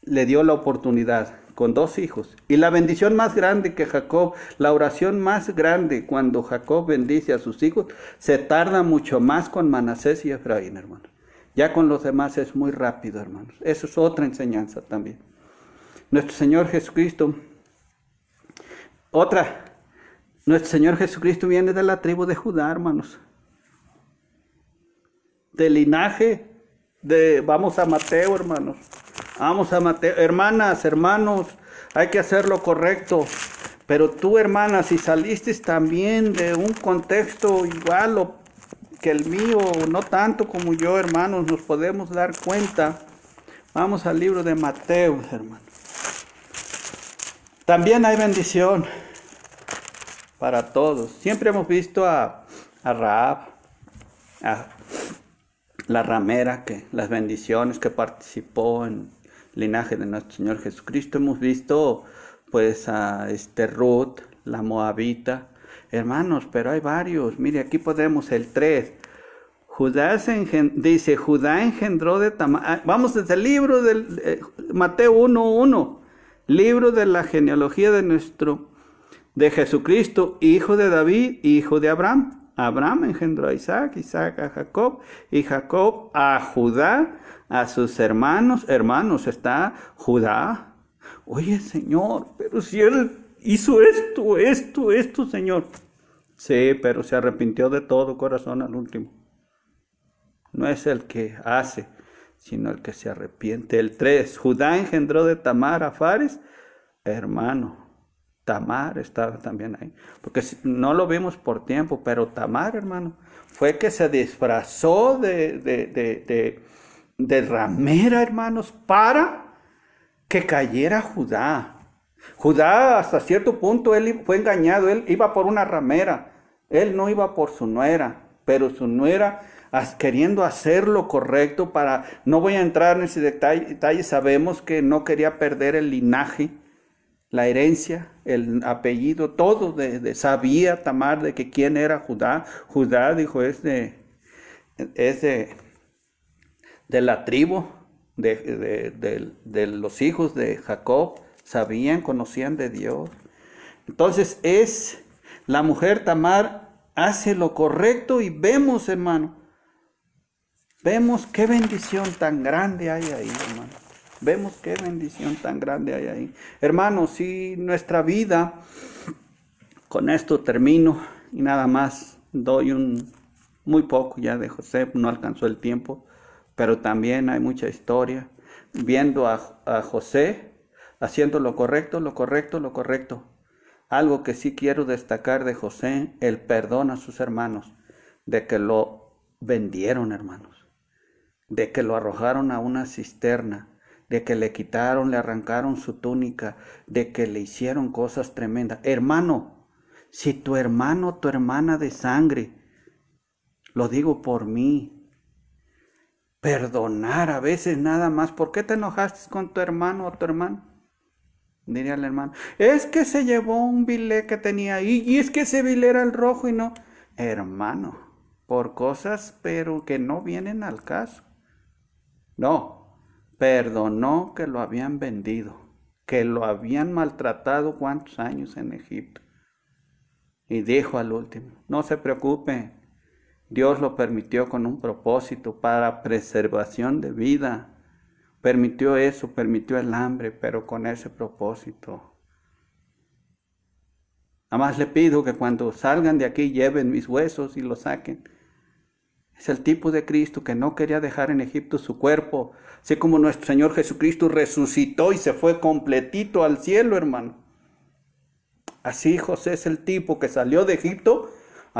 A: le dio la oportunidad con dos hijos. Y la bendición más grande que Jacob, la oración más grande cuando Jacob bendice a sus hijos, se tarda mucho más con Manasés y Efraín, hermanos. Ya con los demás es muy rápido, hermanos. Eso es otra enseñanza también. Nuestro Señor Jesucristo, otra, nuestro Señor Jesucristo viene de la tribu de Judá, hermanos. Del linaje de, vamos a Mateo, hermanos. Vamos a Mateo. Hermanas, hermanos, hay que hacer lo correcto. Pero tú, hermana, si saliste también de un contexto igual que el mío, no tanto como yo, hermanos, nos podemos dar cuenta. Vamos al libro de Mateo, hermanos. También hay bendición para todos. Siempre hemos visto a, a Raab, a la ramera, que las bendiciones que participó en linaje de nuestro Señor Jesucristo. Hemos visto pues a este Ruth, la moabita. Hermanos, pero hay varios. Mire, aquí podemos el 3. Judá dice, Judá engendró de Tamar. Ah, vamos desde el libro del eh, Mateo 1.1. Libro de la genealogía de nuestro, de Jesucristo, hijo de David, hijo de Abraham. Abraham engendró a Isaac, Isaac a Jacob, y Jacob a Judá, a sus hermanos. Hermanos, está Judá. Oye, Señor, pero si él hizo esto, esto, esto, Señor. Sí, pero se arrepintió de todo corazón al último. No es el que hace, sino el que se arrepiente. El 3, Judá engendró de Tamar a Fares, hermano. Tamar estaba también ahí. Porque no lo vimos por tiempo, pero Tamar, hermano, fue que se disfrazó de, de, de, ramera, hermanos, para que cayera Judá. Judá hasta cierto punto él fue engañado, él iba por una ramera, él no iba por su nuera, pero su nuera queriendo hacer lo correcto para, no voy a entrar en ese detalle, sabemos que no quería perder el linaje, la herencia, el apellido, todo de, sabía Tamar de que quién era Judá. Judá dijo es de, es de, la tribu de, de, los hijos de Jacob, sabían, conocían de Dios. Entonces es la mujer Tamar hace lo correcto y vemos, hermano, vemos qué bendición tan grande hay ahí, hermano. Vemos qué bendición tan grande hay ahí. Hermanos, si nuestra vida, con esto termino y nada más doy un muy poco ya de José, no alcanzó el tiempo, pero también hay mucha historia. Viendo a, a José haciendo lo correcto, lo correcto, lo correcto. Algo que sí quiero destacar de José, el perdón a sus hermanos, de que lo vendieron, hermanos, de que lo arrojaron a una cisterna, de que le quitaron, le arrancaron su túnica, de que le hicieron cosas tremendas. Hermano, si tu hermano, tu hermana de sangre, lo digo por mí, perdonar a veces nada más, ¿por qué te enojaste con tu hermano o tu hermano? Diría el hermano, es que se llevó un bilé que tenía ahí y es que ese bilé era el rojo y no. Hermano, por cosas pero que no vienen al caso. No, perdonó que lo habían vendido, que lo habían maltratado cuántos años en Egipto. Y dijo al último, no se preocupe, Dios lo permitió con un propósito para preservación de vida. Permitió eso, permitió el hambre, pero con ese propósito. Además le pido que cuando salgan de aquí lleven mis huesos y los saquen es el tipo de Cristo que no quería dejar en Egipto su cuerpo, así como nuestro Señor Jesucristo resucitó y se fue completito al cielo, hermano. Así José es el tipo que salió de Egipto,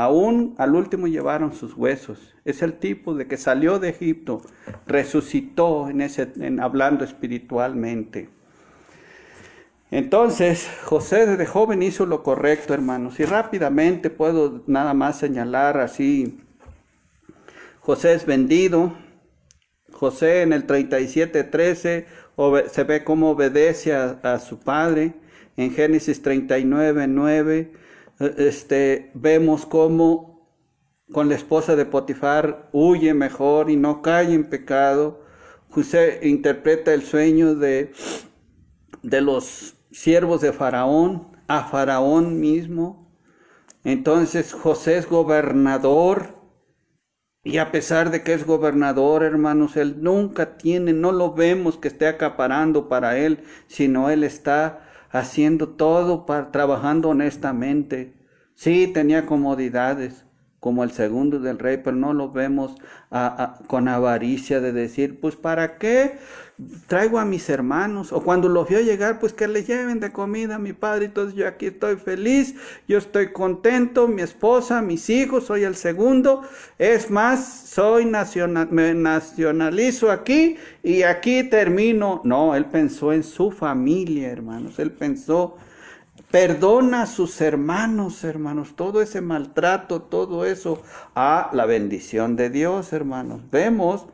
A: aún al último llevaron sus huesos. Es el tipo de que salió de Egipto, resucitó en ese, hablando espiritualmente. Entonces, José desde joven hizo lo correcto, hermanos, y rápidamente puedo nada más señalar así José es vendido. José en el 37.13 se ve cómo obedece a, su padre. En Génesis 39.9 e, este, vemos cómo con la esposa de Potifar huye mejor y no cae en pecado. José interpreta el sueño de, de los siervos de Faraón a Faraón mismo. Entonces José es gobernador y a pesar de que es gobernador, hermanos, él nunca tiene, no lo vemos que esté acaparando para él, sino él está haciendo todo, para, trabajando honestamente. Sí, tenía comodidades, como el segundo del rey, pero no lo vemos con avaricia de decir, pues ¿para qué traigo a mis hermanos? O cuando los vio llegar, pues que le lleven de comida a mi padre, entonces yo aquí estoy feliz, yo estoy contento, mi esposa, mis hijos, soy el segundo, es más, soy nacional, me nacionalizo aquí y aquí termino. No, él pensó en su familia, hermanos, él pensó Perdona a sus hermanos, hermanos, todo ese maltrato, todo eso, a la bendición de Dios, hermanos. Vemos,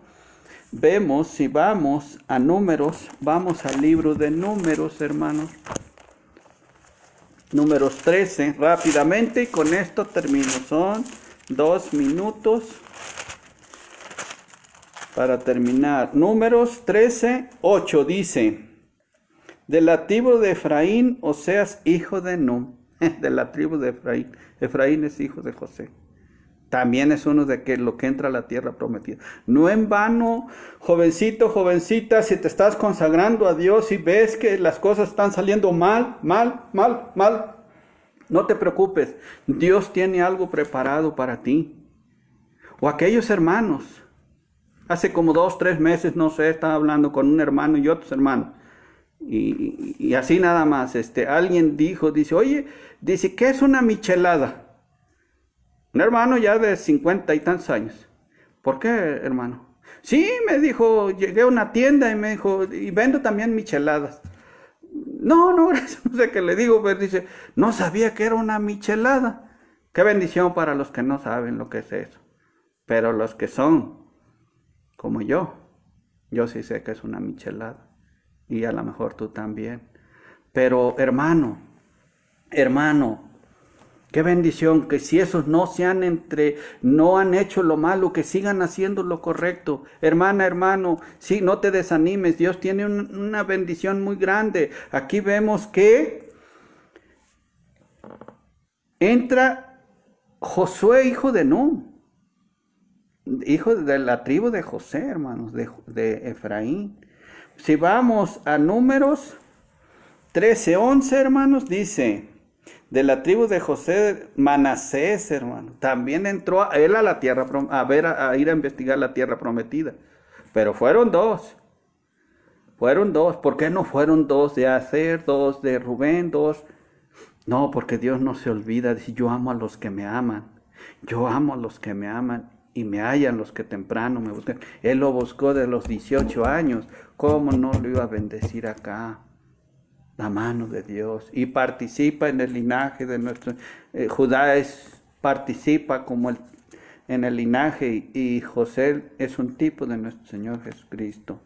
A: vemos, si vamos a números, vamos al libro de números, hermanos. Números 13, rápidamente, y con esto termino. Son dos minutos para terminar. Números 13, 8 dice. De la tribu de Efraín, o seas hijo de Num. [LAUGHS] De la tribu de Efraín. Efraín es hijo de José. También es uno de que lo que entra a la tierra prometida. No en vano, jovencito, jovencita, si te estás consagrando a Dios y ves que las cosas están saliendo mal, mal, mal, mal, no te preocupes. Dios tiene algo preparado para ti. O aquellos hermanos. Hace como dos, tres meses, no sé, estaba hablando con un hermano y otros hermanos. Y, así nada más, este, alguien dijo, dice, oye, dice, ¿qué es una michelada? Hermano ya de cincuenta y tantos años. ¿Por qué, hermano? Sí, me dijo, llegué a una tienda y me dijo, y vendo también micheladas. No, no, [LAUGHS] no sé qué le digo, pero dice, no sabía que era una michelada. Qué bendición para los que no saben lo que es eso. Pero los que son como yo, yo sí sé que es una michelada y a lo mejor tú también. Pero hermano, hermano, qué bendición que si esos no se han entre, no han hecho lo malo, que sigan haciendo lo correcto. Hermana, hermano, sí, no te desanimes, Dios tiene una bendición muy grande. Aquí vemos que entra Josué, hijo de Nun, hijo de la tribu de José, hermanos, de, de Efraín. Si vamos a números 13, 11, hermanos, dice, de la tribu de José, Manasés, hermano, también entró a él a la tierra, a ver, a, ir a investigar la tierra prometida. Pero fueron dos. Fueron dos. ¿Por qué no fueron dos de Acer, dos de Rubén, dos? No, porque Dios no se olvida. Dice, yo amo a los que me aman. Yo amo a los que me aman y me hallan los que temprano me buscan. Él lo buscó de los 18 años. ¿Cómo no lo iba a bendecir acá? La mano de Dios. Y participa en el linaje de nuestro... Eh, Judá es, participa como el, en el linaje y José es un tipo de nuestro Señor Jesucristo.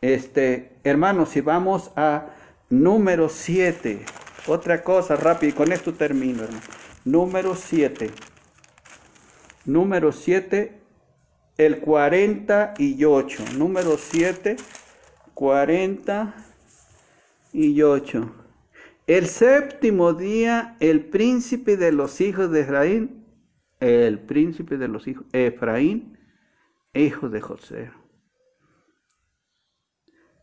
A: Este, hermanos, si vamos a número 7, otra cosa rápido, y con esto termino, hermano. Número 7. Número 7, el 48. Número 7, 48. El séptimo día, el príncipe de los hijos de Efraín, el príncipe de los hijos, Efraín, hijo de José.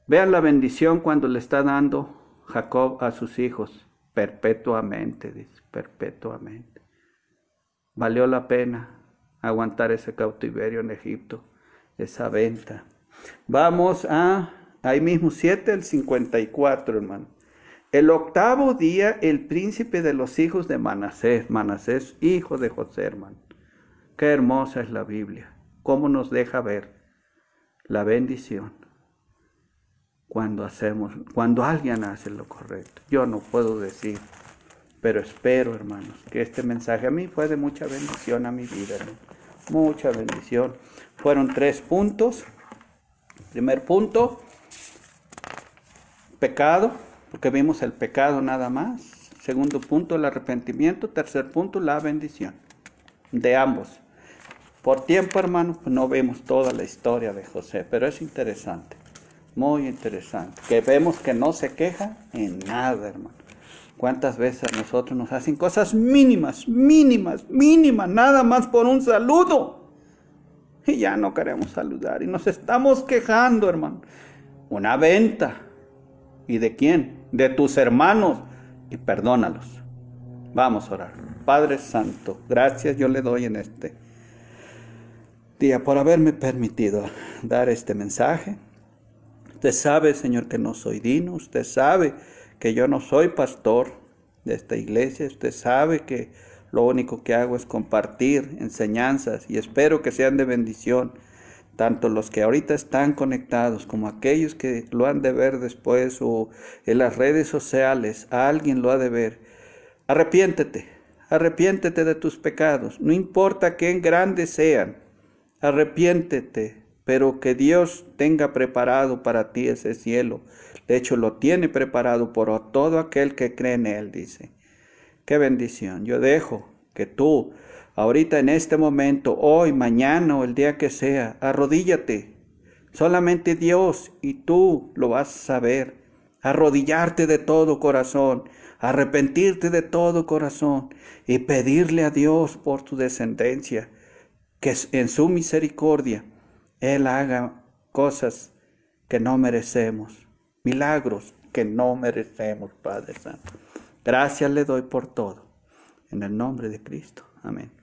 A: Vean la bendición cuando le está dando Jacob a sus hijos, perpetuamente, dice, perpetuamente. Valió la pena aguantar ese cautiverio en Egipto, esa venta. Vamos a, ahí mismo 7, el 54, hermano. El octavo día, el príncipe de los hijos de Manasés, Manasés, hijo de José, hermano. Qué hermosa es la Biblia, cómo nos deja ver la bendición cuando hacemos, cuando alguien hace lo correcto. Yo no puedo decir pero espero, hermanos, que este mensaje a mí fue de mucha bendición a mi vida, mucha bendición. Fueron tres puntos. Primer punto, pecado, porque vimos el pecado nada más. Segundo punto, el arrepentimiento. Tercer punto, la bendición. De ambos. Por tiempo, hermanos, pues no vemos toda la historia de José, pero es interesante, muy interesante. Que vemos que no se queja en nada, hermano. ¿Cuántas veces a nosotros nos hacen cosas mínimas, mínimas, mínimas, nada más por un saludo? Y ya no queremos saludar y nos estamos quejando, hermano. Una venta. ¿Y de quién? De tus hermanos. Y perdónalos. Vamos a orar. Padre Santo, gracias yo le doy en este día por haberme permitido dar este mensaje. Usted sabe, Señor, que no soy digno. Usted sabe que yo no soy pastor de esta iglesia. Usted sabe que lo único que hago es compartir enseñanzas y espero que sean de bendición, tanto los que ahorita están conectados como aquellos que lo han de ver después o en las redes sociales, alguien lo ha de ver Arrepiéntete, arrepiéntete de tus pecados, no importa qué grandes sean, arrepiéntete, pero que Dios tenga preparado para ti ese cielo. De hecho, lo tiene preparado por todo aquel que cree en Él, dice. Qué bendición. Yo dejo que tú, ahorita en este momento, hoy, mañana o el día que sea, arrodíllate. Solamente Dios y tú lo vas a saber. Arrodillarte de todo corazón arrepentirte de todo corazón y pedirle a Dios por tu descendencia que en su misericordia Él haga cosas que no merecemos, milagros que no merecemos, Padre Santo. Gracias le doy por todo. En el nombre de Cristo. Amén.